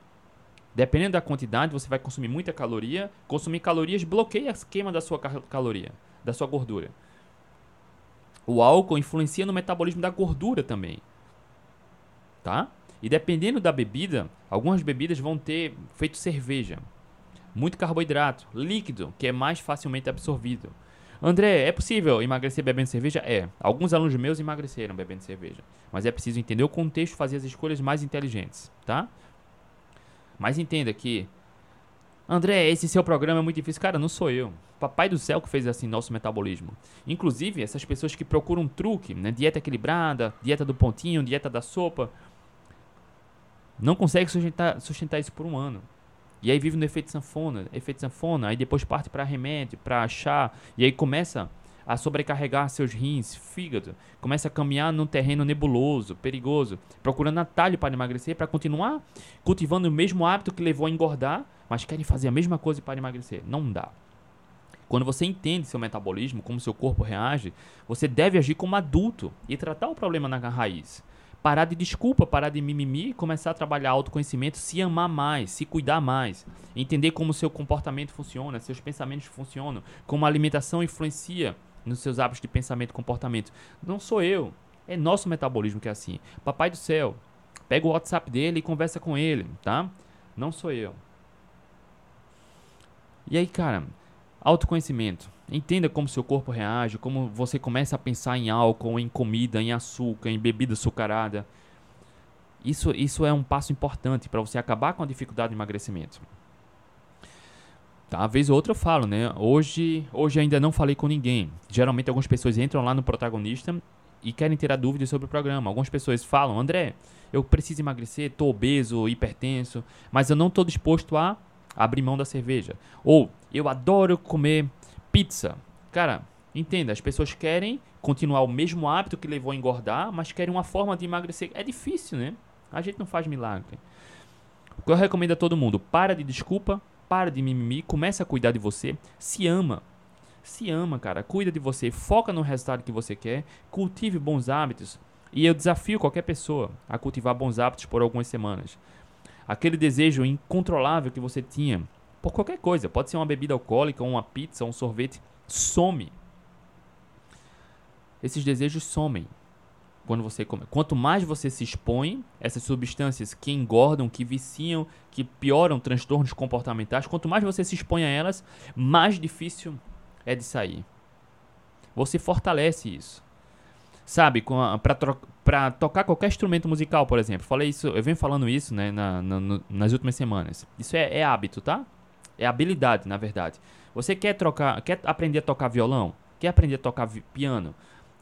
Dependendo da quantidade, você vai consumir muita caloria. Consumir calorias bloqueia a queima da sua caloria, da sua gordura. O álcool influencia no metabolismo da gordura também. Tá? E dependendo da bebida, algumas bebidas vão ter feito cerveja, muito carboidrato, líquido, que é mais facilmente absorvido. André, é possível emagrecer bebendo cerveja? É. Alguns alunos meus emagreceram bebendo cerveja. Mas é preciso entender o contexto e fazer as escolhas mais inteligentes, tá? Mas entenda que. André, esse seu programa é muito difícil. Cara, não sou eu. Papai do céu que fez assim nosso metabolismo. Inclusive, essas pessoas que procuram um truque, né? Dieta equilibrada, dieta do pontinho, dieta da sopa não consegue sustentar, sustentar isso por um ano. E aí vive no efeito sanfona, efeito sanfona, aí depois parte para remédio, para chá, e aí começa a sobrecarregar seus rins, fígado, começa a caminhar num terreno nebuloso, perigoso, procurando atalho para emagrecer, para continuar cultivando o mesmo hábito que levou a engordar, mas querem fazer a mesma coisa para emagrecer. Não dá. Quando você entende seu metabolismo, como seu corpo reage, você deve agir como adulto e tratar o problema na raiz parar de desculpa, parar de mimimi começar a trabalhar autoconhecimento, se amar mais, se cuidar mais, entender como seu comportamento funciona, seus pensamentos funcionam, como a alimentação influencia nos seus hábitos de pensamento e comportamento. Não sou eu, é nosso metabolismo que é assim. Papai do céu, pega o WhatsApp dele e conversa com ele, tá? Não sou eu. E aí, cara, autoconhecimento. Entenda como seu corpo reage, como você começa a pensar em álcool, em comida, em açúcar, em bebida açucarada. Isso, isso é um passo importante para você acabar com a dificuldade de emagrecimento. Tá, vez ou outra eu falo, né? Hoje, hoje ainda não falei com ninguém. Geralmente algumas pessoas entram lá no protagonista e querem tirar dúvidas sobre o programa. Algumas pessoas falam, André, eu preciso emagrecer, tô obeso, hipertenso, mas eu não tô disposto a abrir mão da cerveja. Ou eu adoro comer pizza. Cara, entenda, as pessoas querem continuar o mesmo hábito que levou a engordar, mas querem uma forma de emagrecer. É difícil, né? A gente não faz milagre. O que eu recomendo a todo mundo, para de desculpa, para de mimimi, começa a cuidar de você, se ama. Se ama, cara, cuida de você, foca no resultado que você quer, cultive bons hábitos. E eu desafio qualquer pessoa a cultivar bons hábitos por algumas semanas. Aquele desejo incontrolável que você tinha por qualquer coisa, pode ser uma bebida alcoólica, uma pizza, um sorvete, some. Esses desejos somem quando você come. Quanto mais você se expõe, essas substâncias que engordam, que viciam, que pioram transtornos comportamentais, quanto mais você se expõe a elas, mais difícil é de sair. Você fortalece isso. Sabe, para tocar qualquer instrumento musical, por exemplo. Falei isso, eu venho falando isso né, na, na, nas últimas semanas. Isso é, é hábito, tá? É habilidade, na verdade. Você quer trocar, quer aprender a tocar violão? Quer aprender a tocar piano?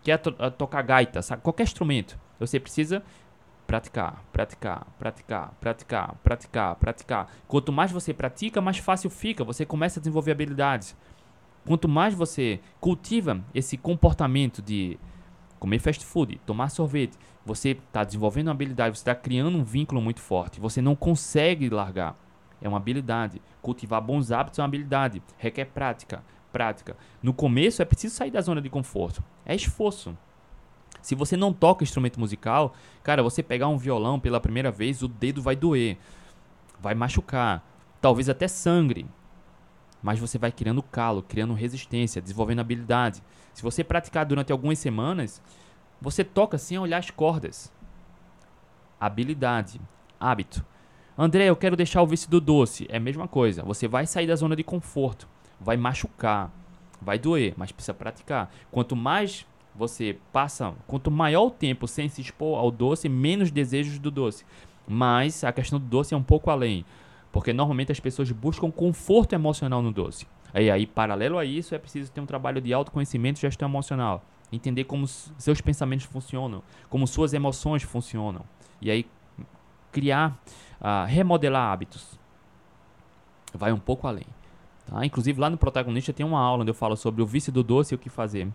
quer to tocar gaita, sabe? qualquer instrumento, você precisa praticar, praticar, praticar, praticar, praticar, praticar. Quanto mais você pratica, mais fácil fica. Você começa a desenvolver habilidades. Quanto mais você cultiva esse comportamento de comer fast food, tomar sorvete, você está desenvolvendo uma habilidade, você está criando um vínculo muito forte. Você não consegue largar. É uma habilidade. Cultivar bons hábitos é uma habilidade. Requer prática prática. No começo é preciso sair da zona de conforto. É esforço. Se você não toca instrumento musical, cara, você pegar um violão pela primeira vez, o dedo vai doer, vai machucar, talvez até sangre. Mas você vai criando calo, criando resistência, desenvolvendo habilidade. Se você praticar durante algumas semanas, você toca sem olhar as cordas. Habilidade, hábito. André, eu quero deixar o vício do doce. É a mesma coisa. Você vai sair da zona de conforto vai machucar, vai doer, mas precisa praticar. Quanto mais você passa, quanto maior o tempo sem se expor ao doce, menos desejos do doce. Mas a questão do doce é um pouco além, porque normalmente as pessoas buscam conforto emocional no doce. E aí, paralelo a isso, é preciso ter um trabalho de autoconhecimento e gestão emocional. Entender como seus pensamentos funcionam, como suas emoções funcionam. E aí, criar, remodelar hábitos. Vai um pouco além. Tá? Inclusive lá no protagonista tem uma aula onde eu falo sobre o vício do doce e o que fazer,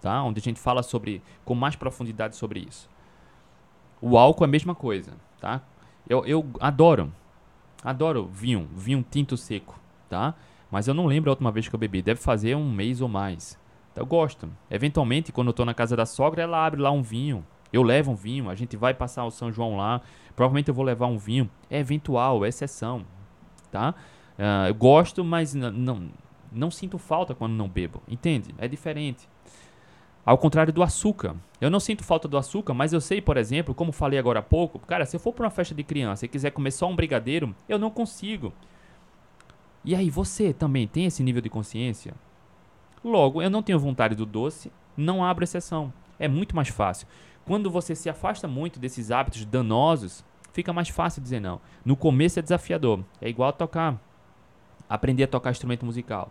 tá? Onde a gente fala sobre com mais profundidade sobre isso. O álcool é a mesma coisa, tá? Eu, eu adoro, adoro vinho, vinho tinto seco, tá? Mas eu não lembro a última vez que eu bebi. Deve fazer um mês ou mais. Então, eu gosto. Eventualmente, quando eu tô na casa da sogra, ela abre lá um vinho. Eu levo um vinho, a gente vai passar o São João lá. Provavelmente eu vou levar um vinho. É eventual, é exceção, tá? Uh, eu gosto, mas não, não sinto falta quando não bebo. Entende? É diferente. Ao contrário do açúcar. Eu não sinto falta do açúcar, mas eu sei, por exemplo, como falei agora há pouco, cara, se eu for para uma festa de criança e quiser comer só um brigadeiro, eu não consigo. E aí, você também tem esse nível de consciência? Logo, eu não tenho vontade do doce, não abro exceção. É muito mais fácil. Quando você se afasta muito desses hábitos danosos, fica mais fácil dizer não. No começo é desafiador. É igual tocar aprender a tocar instrumento musical.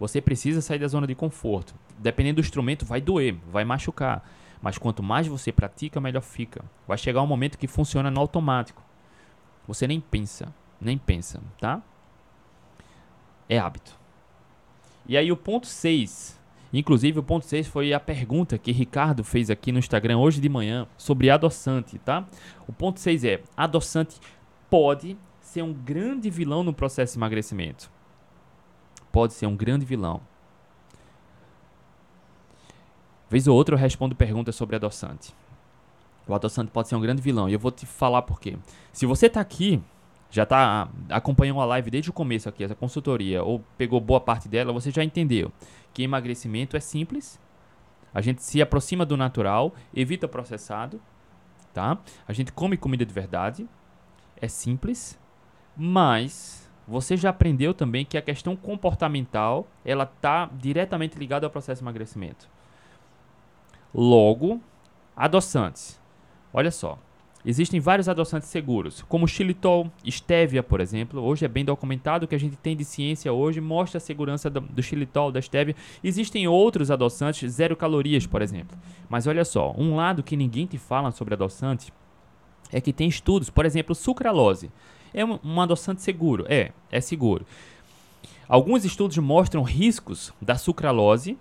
Você precisa sair da zona de conforto. Dependendo do instrumento, vai doer, vai machucar. Mas quanto mais você pratica, melhor fica. Vai chegar um momento que funciona no automático. Você nem pensa, nem pensa, tá? É hábito. E aí o ponto 6. Inclusive o ponto 6 foi a pergunta que Ricardo fez aqui no Instagram hoje de manhã sobre adoçante, tá? O ponto 6 é: adoçante pode ser um grande vilão no processo de emagrecimento. Pode ser um grande vilão. Vez ou outra eu respondo perguntas sobre adoçante. O adoçante pode ser um grande vilão e eu vou te falar por quê. Se você está aqui, já está acompanhando a live desde o começo aqui, essa consultoria, ou pegou boa parte dela, você já entendeu que emagrecimento é simples. A gente se aproxima do natural, evita processado, tá? A gente come comida de verdade, é simples Mas você já aprendeu também que a questão comportamental ela está diretamente ligada ao processo de emagrecimento. Logo, adoçantes. Olha só, Existem vários adoçantes seguros, como xilitol, stevia, por exemplo. Hoje é bem documentado que a gente tem de ciência hoje mostra a segurança do, xilitol, da stevia. Existem outros adoçantes zero calorias, por exemplo. Mas olha só, um lado que ninguém te fala sobre adoçante é que tem estudos, por exemplo, sucralose. É um adoçante seguro? É, é seguro. Alguns estudos mostram riscos da sucralose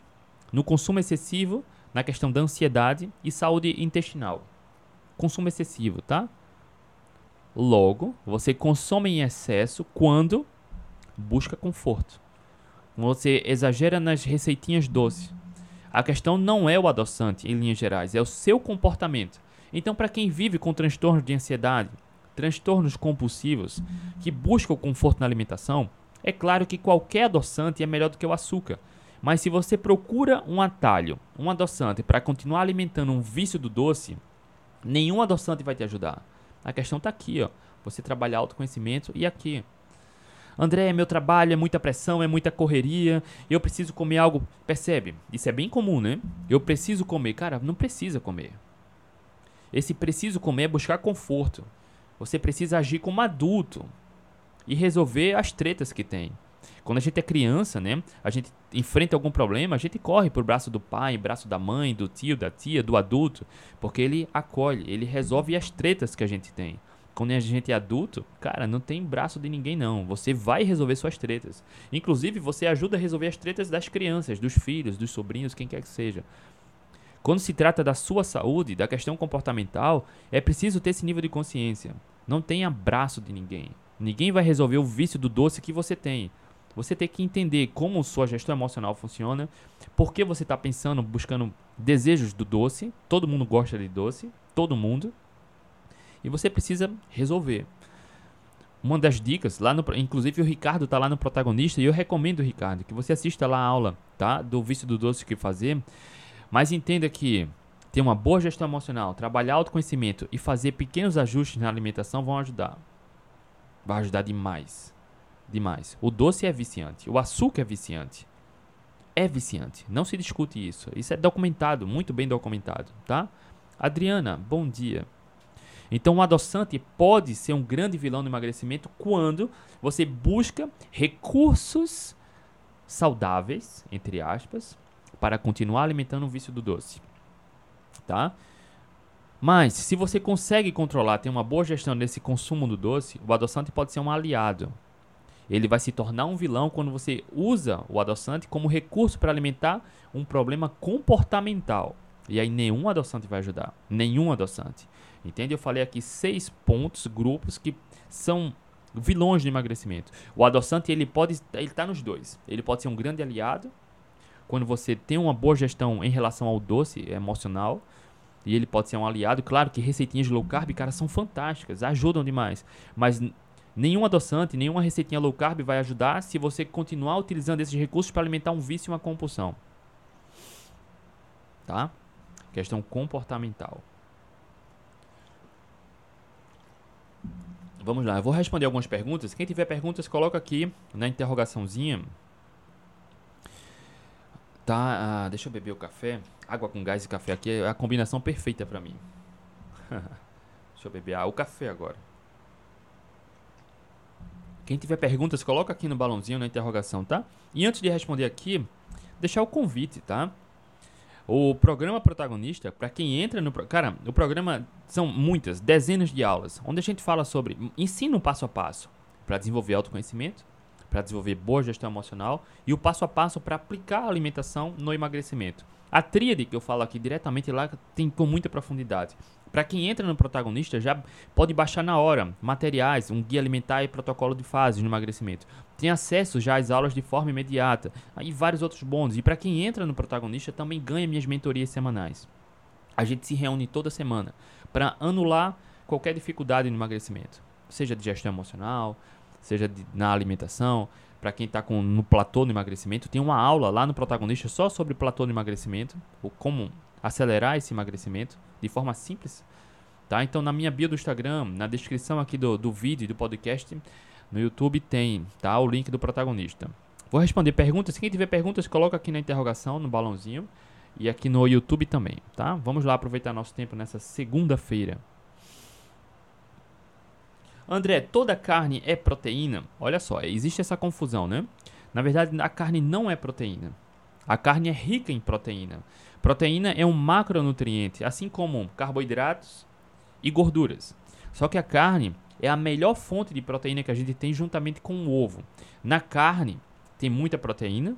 no consumo excessivo, na questão da ansiedade e saúde intestinal consumo excessivo, tá? Logo, você consome em excesso quando busca conforto. Você exagera nas receitinhas doces. A questão não é o adoçante, em linhas gerais, é o seu comportamento. Então, para quem vive com transtornos de ansiedade, transtornos compulsivos, que busca o conforto na alimentação, é claro que qualquer adoçante é melhor do que o açúcar. Mas se você procura um atalho, um adoçante para continuar alimentando um vício do doce, Nenhum adoçante vai te ajudar. A questão está aqui, ó. Você trabalhar autoconhecimento e aqui. André, meu trabalho é muita pressão, é muita correria, eu preciso comer algo. Percebe? Isso é bem comum, né? Eu preciso comer. Cara, não precisa comer. Esse preciso comer é buscar conforto. Você precisa agir como adulto e resolver as tretas que tem. Quando a gente é criança, né? A gente enfrenta algum problema, a gente corre pro braço do pai, braço da mãe, do tio, da tia, do adulto, porque ele acolhe, ele resolve as tretas que a gente tem. Quando a gente é adulto, cara, não tem braço de ninguém não. Você vai resolver suas tretas. Inclusive, você ajuda a resolver as tretas das crianças, dos filhos, dos sobrinhos, quem quer que seja. Quando se trata da sua saúde, da questão comportamental, é preciso ter esse nível de consciência. Não tem abraço de ninguém. Ninguém vai resolver o vício do doce que você tem. Você tem que entender como sua gestão emocional funciona, por que você está pensando, buscando desejos do doce. Todo mundo gosta de doce, todo mundo. E você precisa resolver. Uma das dicas, lá no, inclusive o Ricardo está lá no protagonista e eu recomendo, Ricardo, que você assista lá a aula, tá? Do vício do doce que fazer. Mas entenda que ter uma boa gestão emocional, trabalhar autoconhecimento e fazer pequenos ajustes na alimentação vão ajudar. Vai ajudar demais demais. O doce é viciante, o açúcar é viciante. É viciante, não se discute isso. Isso é documentado, muito bem documentado, tá? Adriana, bom dia. Então, o adoçante pode ser um grande vilão no emagrecimento quando você busca recursos saudáveis, entre aspas, para continuar alimentando o vício do doce. Tá? Mas, se você consegue controlar, ter uma boa gestão desse consumo do doce, o adoçante pode ser um aliado. Ele vai se tornar um vilão quando você usa o adoçante como recurso para alimentar um problema comportamental. E aí nenhum adoçante vai ajudar. Nenhum adoçante. Entende? Eu falei aqui seis pontos, grupos que são vilões de emagrecimento. O adoçante ele pode ele está nos dois. Ele pode ser um grande aliado quando você tem uma boa gestão em relação ao doce emocional e ele pode ser um aliado. Claro que receitinhas low carb, cara, são fantásticas, ajudam demais. Mas Nenhum adoçante, nenhuma receitinha low carb vai ajudar se você continuar utilizando esses recursos para alimentar um vício e uma compulsão. Tá? Questão comportamental. Vamos lá, eu vou responder algumas perguntas. Quem tiver perguntas, coloca aqui na interrogaçãozinha. Tá, ah, deixa eu beber o café. Água com gás e café aqui é a combinação perfeita para mim. deixa eu beber ah, o café agora. Quem tiver perguntas, coloca aqui no balãozinho na interrogação, tá? E antes de responder aqui, deixar o convite, tá? O programa protagonista, para quem entra no. Cara, o programa são muitas, dezenas de aulas, onde a gente fala sobre ensino passo a passo para desenvolver autoconhecimento, para desenvolver boa gestão emocional e o passo a passo para aplicar a alimentação no emagrecimento. A tríade que eu falo aqui diretamente lá tem com muita profundidade. Para quem entra no protagonista, já pode baixar na hora materiais, um guia alimentar e protocolo de fases no emagrecimento. Tem acesso já às aulas de forma imediata e vários outros bônus. E para quem entra no protagonista, também ganha minhas mentorias semanais. A gente se reúne toda semana para anular qualquer dificuldade no emagrecimento, seja de gestão emocional, seja de, na alimentação. Para quem está no platô no emagrecimento, tem uma aula lá no protagonista só sobre platô no emagrecimento, ou como acelerar esse emagrecimento de forma simples. Tá? Então, na minha bio do Instagram, na descrição aqui do, do vídeo do podcast, No YouTube tem, tá? O link do protagonista. Vou responder perguntas. Quem tiver perguntas, coloca aqui na interrogação, no balãozinho. E aqui no YouTube também, tá? Vamos lá aproveitar nosso tempo nessa segunda-feira. André, toda carne é proteína? Olha só, existe essa confusão, né? Na verdade, a carne não é proteína. A carne é rica em proteína. Proteína é um macronutriente, assim como carboidratos e gorduras. Só que a carne é a melhor fonte de proteína que a gente tem juntamente com o ovo. Na carne tem muita proteína,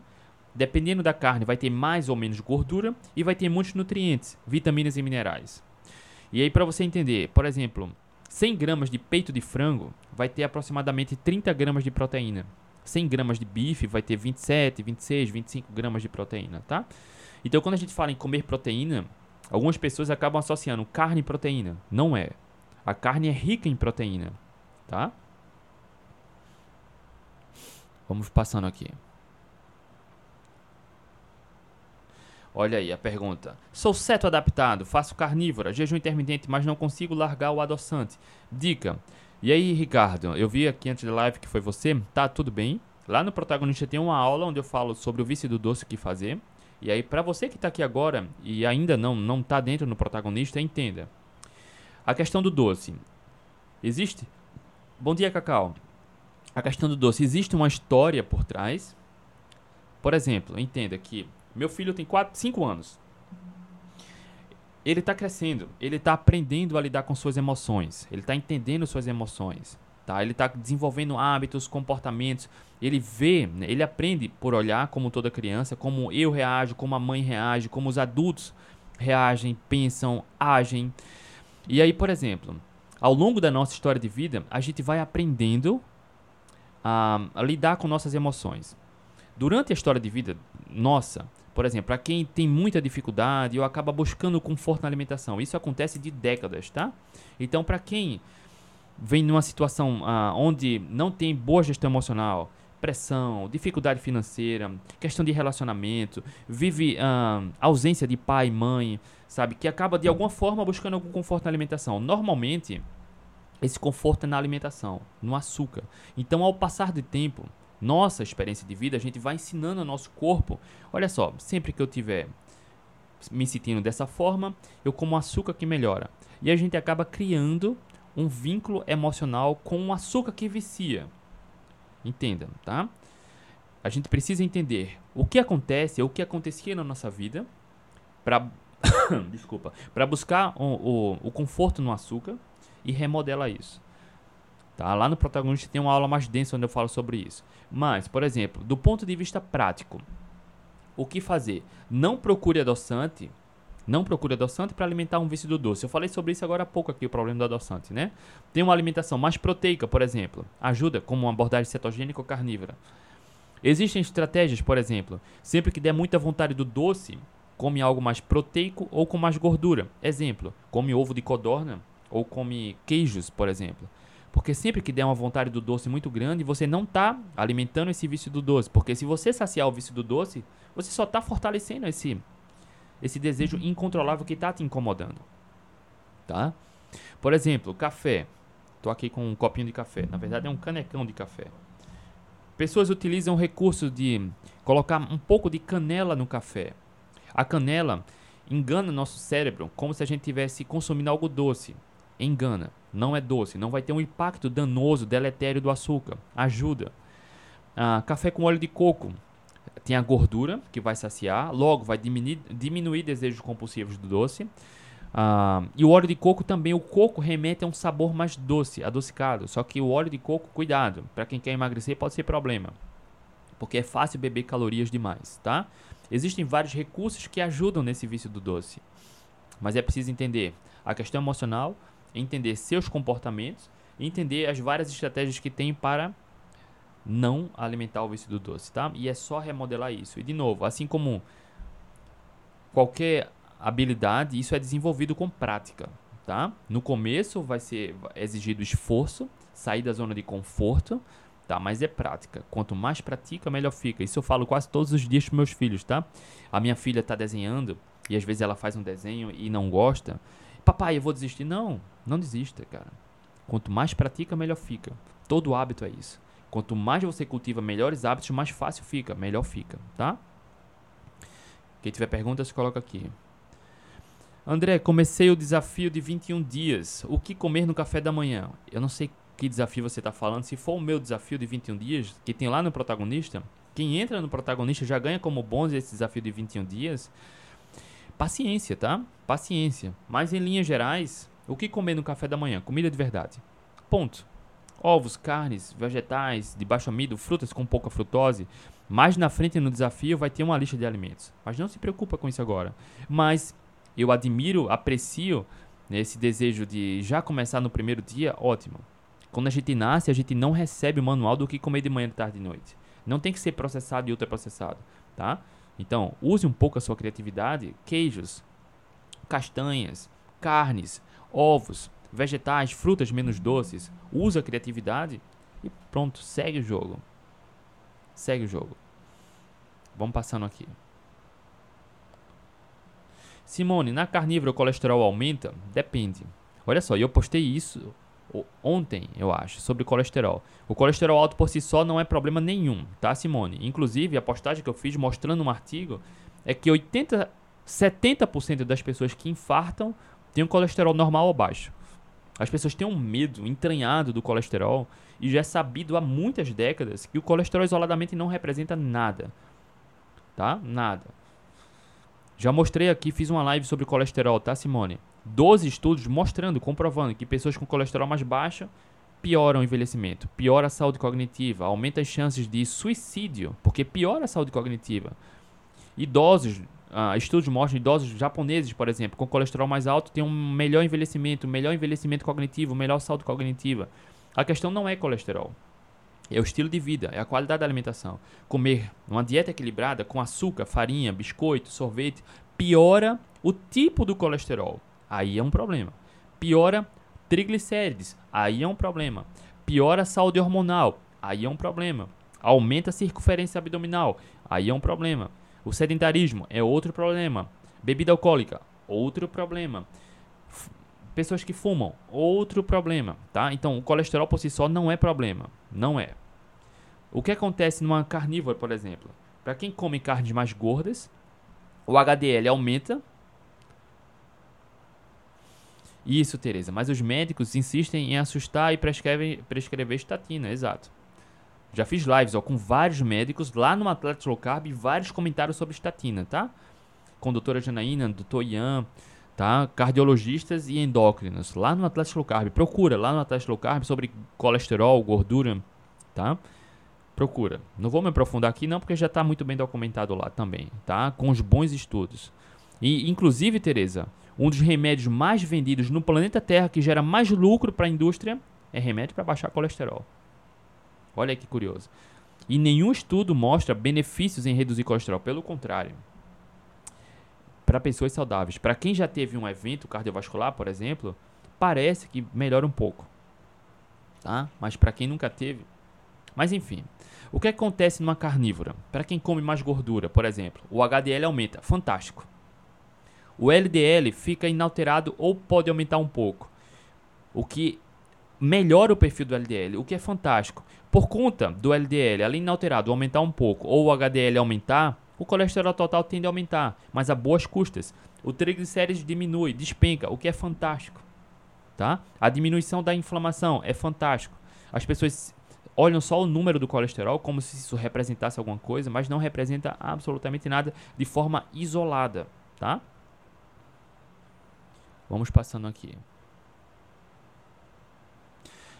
dependendo da carne vai ter mais ou menos gordura e vai ter muitos nutrientes, vitaminas e minerais. E aí para você entender, por exemplo, 100 gramas de peito de frango vai ter aproximadamente 30 gramas de proteína. 100 gramas de bife vai ter 27, 26, 25 gramas de proteína, tá? Então, quando a gente fala em comer proteína, algumas pessoas acabam associando carne e proteína. Não é. A carne é rica em proteína, tá? Vamos passando aqui. Olha aí a pergunta. Sou ceto adaptado, faço carnívora, jejum intermitente, mas não consigo largar o adoçante. Dica. E aí, Ricardo, eu vi aqui antes da live que foi você. Tá tudo bem? Lá no protagonista tem uma aula onde eu falo sobre o vício do doce que fazer. E aí, para você que está aqui agora e ainda não não está dentro no protagonista, entenda. A questão do doce. Existe? Bom dia, Cacau. A questão do doce. Existe uma história por trás? Por exemplo, entenda que meu filho tem 4, 5 anos. Ele está crescendo. Ele está aprendendo a lidar com suas emoções. Ele está entendendo suas emoções. Tá? Ele está desenvolvendo hábitos, comportamentos. Ele vê, né? ele aprende por olhar como toda criança, como eu reajo, como a mãe reage, como os adultos reagem, pensam, agem. E aí, por exemplo, ao longo da nossa história de vida, a gente vai aprendendo a, a lidar com nossas emoções. Durante a história de vida nossa, por exemplo, para quem tem muita dificuldade ou acaba buscando conforto na alimentação, isso acontece de décadas, tá? Então, para quem vem numa situação ah, onde não tem boa gestão emocional, pressão, dificuldade financeira, questão de relacionamento, vive ah, ausência de pai, mãe, sabe, que acaba de alguma forma buscando algum conforto na alimentação. Normalmente, esse conforto é na alimentação, no açúcar. Então, ao passar do tempo, nossa experiência de vida, a gente vai ensinando ao nosso corpo. Olha só, sempre que eu tiver me sentindo dessa forma, eu como açúcar que melhora. E a gente acaba criando um vínculo emocional com o açúcar que vicia. Entenda, tá? A gente precisa entender o que acontece, o que acontecia na nossa vida, para desculpa, para buscar o, o, o conforto no açúcar e remodela isso. Tá? Lá no protagonista tem uma aula mais densa onde eu falo sobre isso. Mas, por exemplo, do ponto de vista prático, o que fazer? Não procure adoçante não procure adoçante para alimentar um vício do doce. Eu falei sobre isso agora há pouco aqui, o problema do adoçante, né? Tem uma alimentação mais proteica, por exemplo. Ajuda como uma abordagem cetogênica ou carnívora. Existem estratégias, por exemplo, sempre que der muita vontade do doce, come algo mais proteico ou com mais gordura. Exemplo, come ovo de codorna ou come queijos, por exemplo. Porque sempre que der uma vontade do doce muito grande, você não está alimentando esse vício do doce. Porque se você saciar o vício do doce, você só está fortalecendo esse esse desejo incontrolável que está te incomodando. Tá? Por exemplo, café. Estou aqui com um copinho de café. Na verdade, é um canecão de café. Pessoas utilizam o recurso de colocar um pouco de canela no café. A canela engana nosso cérebro como se a gente estivesse consumindo algo doce. Engana. Não é doce. Não vai ter um impacto danoso, deletério do açúcar. Ajuda. Ah, café com óleo de coco tem a gordura, que vai saciar, logo vai diminuir, diminuir desejos compulsivos do doce. Uh, e o óleo de coco também, o coco remete a um sabor mais doce, adocicado. Só que o óleo de coco, cuidado, para quem quer emagrecer pode ser problema, porque é fácil beber calorias demais, tá? Existem vários recursos que ajudam nesse vício do doce, mas é preciso entender a questão emocional, entender seus comportamentos, entender as várias estratégias que tem para não alimentar o vício do doce, tá? E é só remodelar isso. E de novo, assim como qualquer habilidade, isso é desenvolvido com prática, tá? No começo vai ser exigido esforço, sair da zona de conforto, tá? Mas é prática. Quanto mais pratica, melhor fica. Isso eu falo quase todos os dias para meus filhos, tá? A minha filha está desenhando e às vezes ela faz um desenho e não gosta. Papai, eu vou desistir. Não, não desista, cara. Quanto mais pratica, melhor fica. Todo hábito é isso. Quanto mais você cultiva melhores hábitos, mais fácil fica, melhor fica, tá? Quem tiver perguntas, coloca aqui. André, comecei o desafio de 21 dias. O que comer no café da manhã? Eu não sei que desafio você está falando. Se for o meu desafio de 21 dias, que tem lá no protagonista, quem entra no protagonista já ganha como bônus esse desafio de 21 dias. Paciência, tá? Paciência. Mas em linhas gerais, o que comer no café da manhã? Comida de verdade. Ponto. Ovos, carnes, vegetais de baixo amido, frutas com pouca frutose. Mais na frente no desafio vai ter uma lista de alimentos. Mas não se preocupa com isso agora. Mas eu admiro, aprecio né, esse desejo de já começar no primeiro dia, ótimo. Quando a gente nasce, a gente não recebe o manual do que comer de manhã, de tarde e de noite. Não tem que ser processado e ultraprocessado, tá? Então, use um pouco a sua criatividade. Queijos, castanhas, carnes, ovos, vegetais, frutas menos doces. Use a criatividade e pronto, segue o jogo. Segue o jogo. Vamos passando aqui. Simone, na carnívora o colesterol aumenta? Depende. Olha só, eu postei isso ontem, eu acho, sobre colesterol. O colesterol alto por si só não é problema nenhum, tá, Simone? Inclusive, a postagem que eu fiz mostrando um artigo é que 80, 70% das pessoas que infartam têm um colesterol normal ou baixo. As pessoas têm um medo entranhado do colesterol e já é sabido há muitas décadas que o colesterol isoladamente não representa nada. Tá? Nada. Já mostrei aqui, fiz uma live sobre colesterol, tá, Simone? 12 estudos mostrando, comprovando que pessoas com colesterol mais baixo pioram o envelhecimento, piora a saúde cognitiva, aumenta as chances de suicídio, porque piora a saúde cognitiva. Idosos, ah, estudos mostram idosos japoneses, por exemplo, com colesterol mais alto têm um melhor envelhecimento, melhor envelhecimento cognitivo, melhor saúde cognitiva. A questão não é colesterol. É o estilo de vida, é a qualidade da alimentação. Comer uma dieta equilibrada com açúcar, farinha, biscoito, sorvete piora o tipo do colesterol. Aí é um problema. Piora triglicérides. Aí é um problema. Piora a saúde hormonal. Aí é um problema. Aumenta a circunferência abdominal. Aí é um problema. O sedentarismo é outro problema. Bebida alcoólica, outro problema. F pessoas que fumam, outro problema, tá? Então, o colesterol por si só não é problema, não é. O que acontece numa carnívora, por exemplo? Para quem come carnes mais gordas, o HDL aumenta isso, Tereza. Mas os médicos insistem em assustar e prescrevem, prescrever estatina, exato. Já fiz lives ó, com vários médicos lá no Atlético Low Carb e vários comentários sobre estatina, tá? Com a doutora Janaína, doutor Ian, tá? Cardiologistas e endócrinos lá no Atlético Low Carb. Procura lá no Atlético Low Carb sobre colesterol, gordura, tá? Procura. Não vou me aprofundar aqui não, porque já está muito bem documentado lá também, tá? Com os bons estudos. E, inclusive, Tereza, um dos remédios mais vendidos no planeta Terra que gera mais lucro para a indústria é remédio para baixar colesterol. Olha que curioso. E nenhum estudo mostra benefícios em reduzir colesterol, pelo contrário. Para pessoas saudáveis, para quem já teve um evento cardiovascular, por exemplo, parece que melhora um pouco. Tá? Mas para quem nunca teve, mas enfim, o que acontece numa carnívora? Para quem come mais gordura, por exemplo, o HDL aumenta, fantástico o LDL fica inalterado ou pode aumentar um pouco. O que melhora o perfil do LDL, o que é fantástico. Por conta do LDL ali inalterado aumentar um pouco ou o HDL aumentar, o colesterol total tende a aumentar, mas a boas custas. O triglicérides diminui, despenca, o que é fantástico. Tá? A diminuição da inflamação é fantástico. As pessoas olham só o número do colesterol como se isso representasse alguma coisa, mas não representa absolutamente nada de forma isolada, tá? Vamos passando aqui.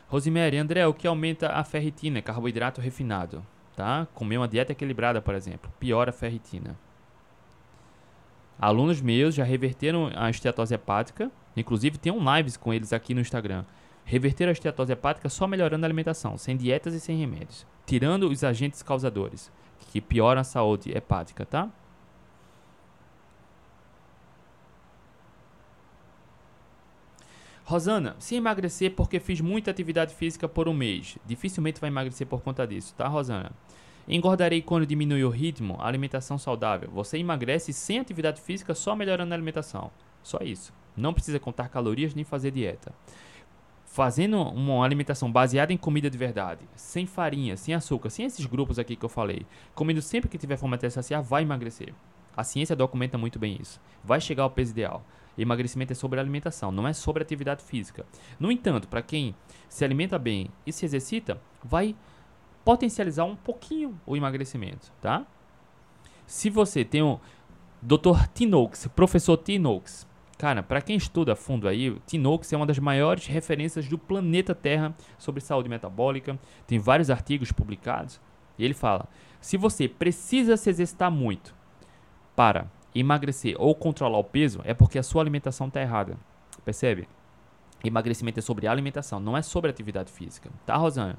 Rosemary, André, o que aumenta a ferritina? Carboidrato refinado. Tá? Comer uma dieta equilibrada, por exemplo, piora a ferritina. Alunos meus já reverteram a esteatose hepática. Inclusive, tem um lives com eles aqui no Instagram. Reverter a esteatose hepática só melhorando a alimentação, sem dietas e sem remédios. Tirando os agentes causadores, que pioram a saúde hepática, tá? Rosana, se emagrecer porque fiz muita atividade física por um mês, dificilmente vai emagrecer por conta disso, tá, Rosana? Engordarei quando diminui o ritmo, alimentação saudável. Você emagrece sem atividade física, só melhorando a alimentação. Só isso. Não precisa contar calorias nem fazer dieta. fazendo uma alimentação baseada em comida de verdade, sem farinha, sem açúcar, sem esses grupos aqui que eu falei, comendo sempre que tiver fome até saciar, vai emagrecer. A ciência documenta muito bem isso. Vai chegar ao peso ideal. Emagrecimento é sobre alimentação, não é sobre atividade física. No entanto, para quem se alimenta bem e se exercita, vai potencializar um pouquinho o emagrecimento, tá? Se você tem o Dr. Tinox, professor Tinox, Cara, para quem estuda a fundo aí, Tinox é uma das maiores referências do planeta Terra sobre saúde metabólica. Tem vários artigos publicados. E ele fala: se você precisa se exercitar muito para emagrecer ou controlar o peso, é porque a sua alimentação está errada. Percebe? Emagrecimento é sobre alimentação, não é sobre atividade física. Tá, Rosana?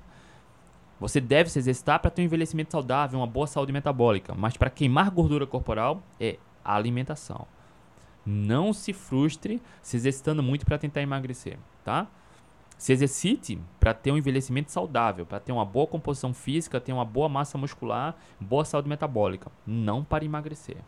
Você deve se exercitar para ter um envelhecimento saudável, uma boa saúde metabólica, mas para queimar gordura corporal é alimentação. Não se frustre se exercitando muito para tentar emagrecer, tá? Se exercite para ter um envelhecimento saudável, para ter uma boa composição física, ter uma boa massa muscular, boa saúde metabólica, não para emagrecer.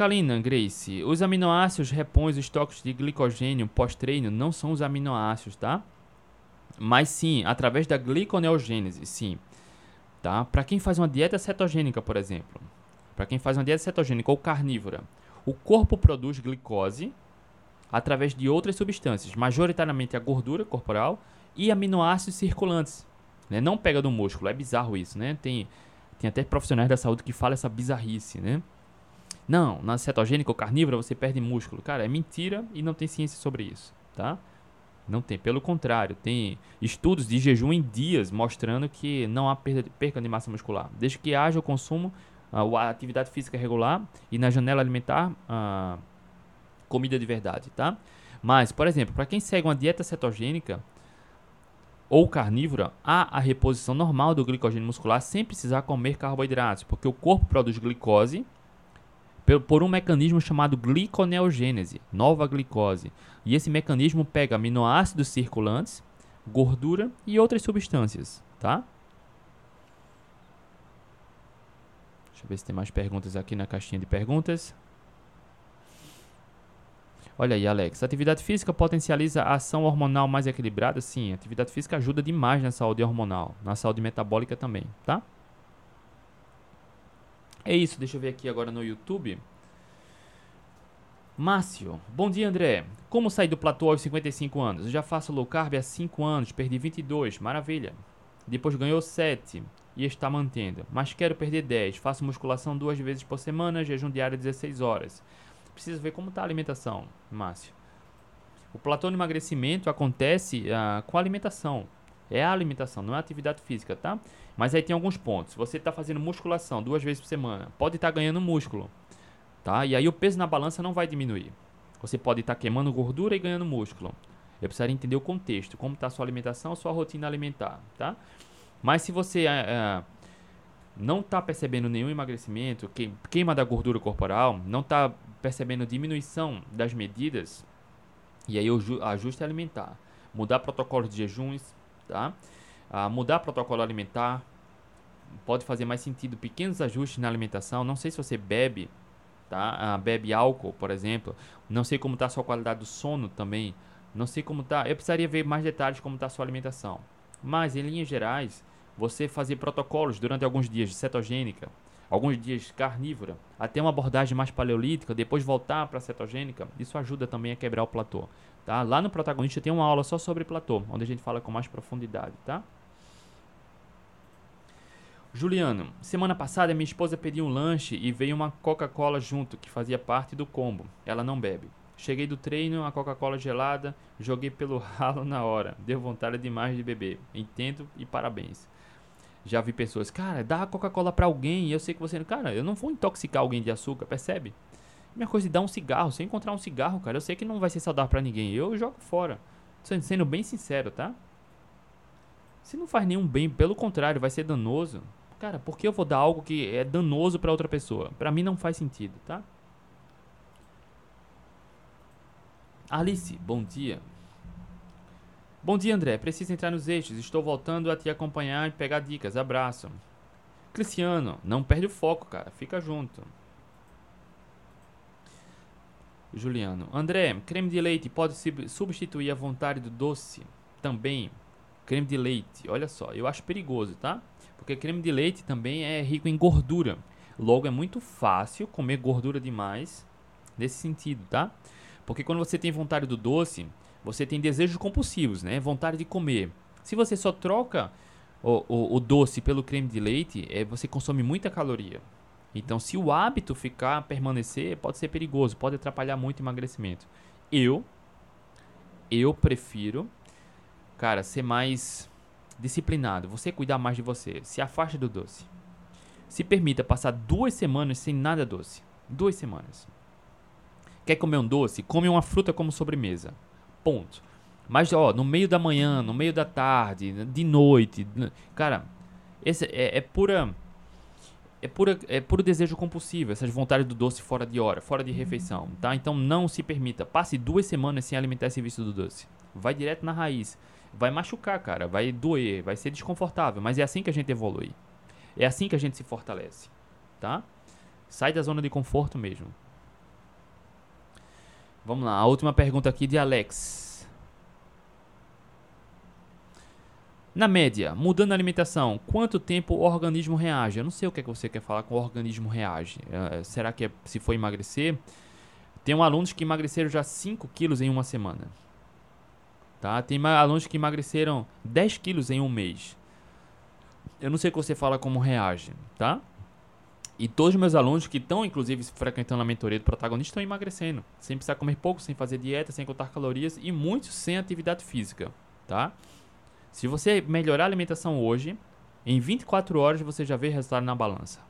Kalina Grace, os aminoácidos repõem os estoques de glicogênio pós-treino, não são os aminoácidos, tá? Mas sim, através da gliconeogênese, sim. Tá? Para quem faz uma dieta cetogênica, por exemplo, para quem faz uma dieta cetogênica ou carnívora, o corpo produz glicose através de outras substâncias, majoritariamente a gordura corporal e aminoácidos circulantes. Né? Não pega do músculo, é bizarro isso, né? Tem, tem até profissionais da saúde que falam essa bizarrice, né? Não, na cetogênica ou carnívora você perde músculo. Cara, é mentira e não tem ciência sobre isso, tá? Não tem, pelo contrário, tem estudos de jejum em dias mostrando que não há perda de, massa muscular, desde que haja o consumo, a atividade física regular e na janela alimentar a comida de verdade, tá? Mas, por exemplo, para quem segue uma dieta cetogênica ou carnívora, há a reposição normal do glicogênio muscular sem precisar comer carboidratos, porque o corpo produz glicose por um mecanismo chamado gliconeogênese, nova glicose. E esse mecanismo pega aminoácidos circulantes, gordura e outras substâncias, tá? Deixa eu ver se tem mais perguntas aqui na caixinha de perguntas. Olha aí, Alex. Atividade física potencializa a ação hormonal mais equilibrada? Sim, atividade física ajuda demais na saúde hormonal, na saúde metabólica também, tá? É isso, deixa eu ver aqui agora no YouTube. Márcio, bom dia André. Como sair do platô aos 55 anos? Eu já faço low carb há 5 anos, perdi 22, maravilha. Depois ganhou 7 e está mantendo. Mas quero perder 10, faço musculação duas vezes por semana, jejum diário 16 horas. Preciso ver como está a alimentação, Márcio. O platô de emagrecimento acontece uh, com a alimentação. É a alimentação, não é a atividade física, tá? Mas aí tem alguns pontos. Você está fazendo musculação duas vezes por semana, pode estar tá ganhando músculo, tá? E aí o peso na balança não vai diminuir. Você pode estar tá queimando gordura e ganhando músculo. Eu precisaria entender o contexto, como está a sua alimentação, a sua rotina alimentar, tá? Mas se você é, é, não está percebendo nenhum emagrecimento, queima da gordura corporal, não está percebendo diminuição das medidas, e aí o ajuste alimentar. Mudar protocolos de jejuns, tá? Ah, mudar protocolo alimentar pode fazer mais sentido. Pequenos ajustes na alimentação. Não sei se você bebe, tá? Ah, bebe álcool, por exemplo. Não sei como está a sua qualidade do sono também. Não sei como está. Eu precisaria ver mais detalhes como está a sua alimentação. Mas em linhas gerais, você fazer protocolos durante alguns dias de cetogênica, alguns dias carnívora, até uma abordagem mais paleolítica, depois voltar para cetogênica, isso ajuda também a quebrar o platô. Tá? Lá no protagonista tem uma aula só sobre platô, onde a gente fala com mais profundidade, tá? Juliano, semana passada minha esposa pediu um lanche e veio uma Coca-Cola junto, que fazia parte do combo. Ela não bebe. Cheguei do treino, a Coca-Cola gelada, joguei pelo ralo na hora. Deu vontade demais de beber. Entendo e parabéns. Já vi pessoas, cara, dá a Coca-Cola para alguém. E eu sei que você, cara, eu não vou intoxicar alguém de açúcar, percebe? Minha coisa de dar um cigarro, se eu encontrar um cigarro, cara, eu sei que não vai ser saudável para ninguém. Eu jogo fora. Sendo bem sincero, tá? Se não faz nenhum bem, pelo contrário, vai ser danoso. Cara, por que eu vou dar algo que é danoso para outra pessoa? Para mim não faz sentido, tá? Alice, bom dia. Bom dia, André. Preciso entrar nos eixos. Estou voltando a te acompanhar e pegar dicas. Abraço. Cristiano, não perde o foco, cara. Fica junto. Juliano. André, creme de leite pode substituir a vontade do doce? Também. Creme de leite, olha só, eu acho perigoso, tá? Porque creme de leite também é rico em gordura. Logo, é muito fácil comer gordura demais nesse sentido, tá? Porque quando você tem vontade do doce, você tem desejos compulsivos, né? Vontade de comer. Se você só troca o, o, o doce pelo creme de leite, é, você consome muita caloria. Então, se o hábito ficar, permanecer, pode ser perigoso, pode atrapalhar muito o emagrecimento. Eu, eu prefiro, cara, ser mais disciplinado, você cuidar mais de você, se afaste do doce. Se permita passar duas semanas sem nada doce. Duas semanas. Quer comer um doce? Come uma fruta como sobremesa. Ponto. Mas, ó, no meio da manhã, no meio da tarde, de noite. Cara, esse é, é pura. É, pura, é puro desejo compulsivo, essas vontades do doce fora de hora, fora de refeição, tá? Então não se permita. Passe duas semanas sem alimentar esse vício do doce. Vai direto na raiz. Vai machucar, cara. Vai doer, vai ser desconfortável. Mas é assim que a gente evolui. É assim que a gente se fortalece, tá? Sai da zona de conforto mesmo. Vamos lá, a última pergunta aqui de Alex. Na média, mudando a alimentação, quanto tempo o organismo reage? Eu não sei o que, é que você quer falar com o organismo reage. Uh, será que é se for emagrecer? Tem alunos que emagreceram já 5 quilos em uma semana. Tá? Tem alunos que emagreceram 10 quilos em um mês. Eu não sei o que você fala como reage, tá? E todos os meus alunos que estão, inclusive, frequentando a mentoria do protagonista estão emagrecendo. Sem precisar comer pouco, sem fazer dieta, sem contar calorias e muitos sem atividade física, tá? Se você melhorar a alimentação hoje, em 24 horas você já vê resultado na balança.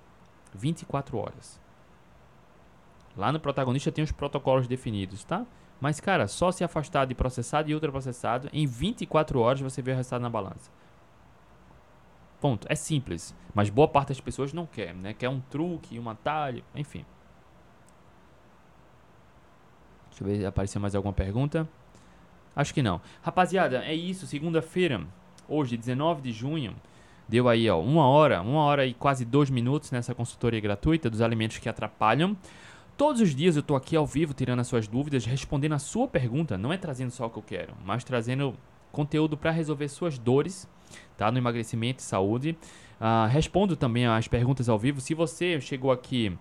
24 horas. Lá no protagonista tem os protocolos definidos, tá? Mas, cara, só se afastar de processado e ultraprocessado, em 24 horas você vê o resultado na balança. Ponto. É simples. Mas boa parte das pessoas não quer, né? Quer um truque, um atalho, enfim. Deixa eu ver se apareceu mais alguma pergunta. Acho que não. Rapaziada, é isso. Segunda-feira, hoje, 19 de junho, deu aí, ó, uma hora, uma hora e quase dois minutos nessa consultoria gratuita dos alimentos que atrapalham. Todos os dias eu tô aqui ao vivo tirando as suas dúvidas, respondendo a sua pergunta. Não é trazendo só o que eu quero, mas trazendo conteúdo para resolver suas dores tá? No emagrecimento e saúde. Uh, respondo também as perguntas ao vivo. Se você chegou aqui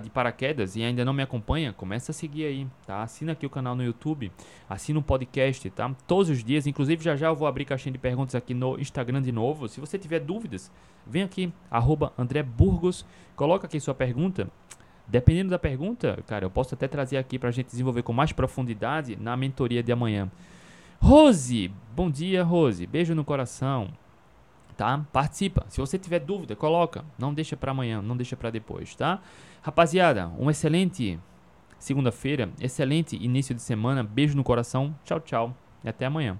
de paraquedas e ainda não me acompanha, começa a seguir aí, tá? Assina aqui o canal no YouTube, assina o podcast, tá? Todos os dias, inclusive já já eu vou abrir caixinha de perguntas aqui no Instagram de novo. Se você tiver dúvidas, vem aqui, arroba André Burgos, coloca aqui sua pergunta. Dependendo da pergunta, cara, eu posso até trazer aqui para a gente desenvolver com mais profundidade na mentoria de amanhã. Rose, bom dia, Rose. Beijo no coração. Tá? Participa. Se você tiver dúvida, coloca. Não deixa para amanhã, não deixa para depois, tá? Rapaziada, um excelente segunda-feira, excelente início de semana. Beijo no coração. Tchau, tchau e até amanhã.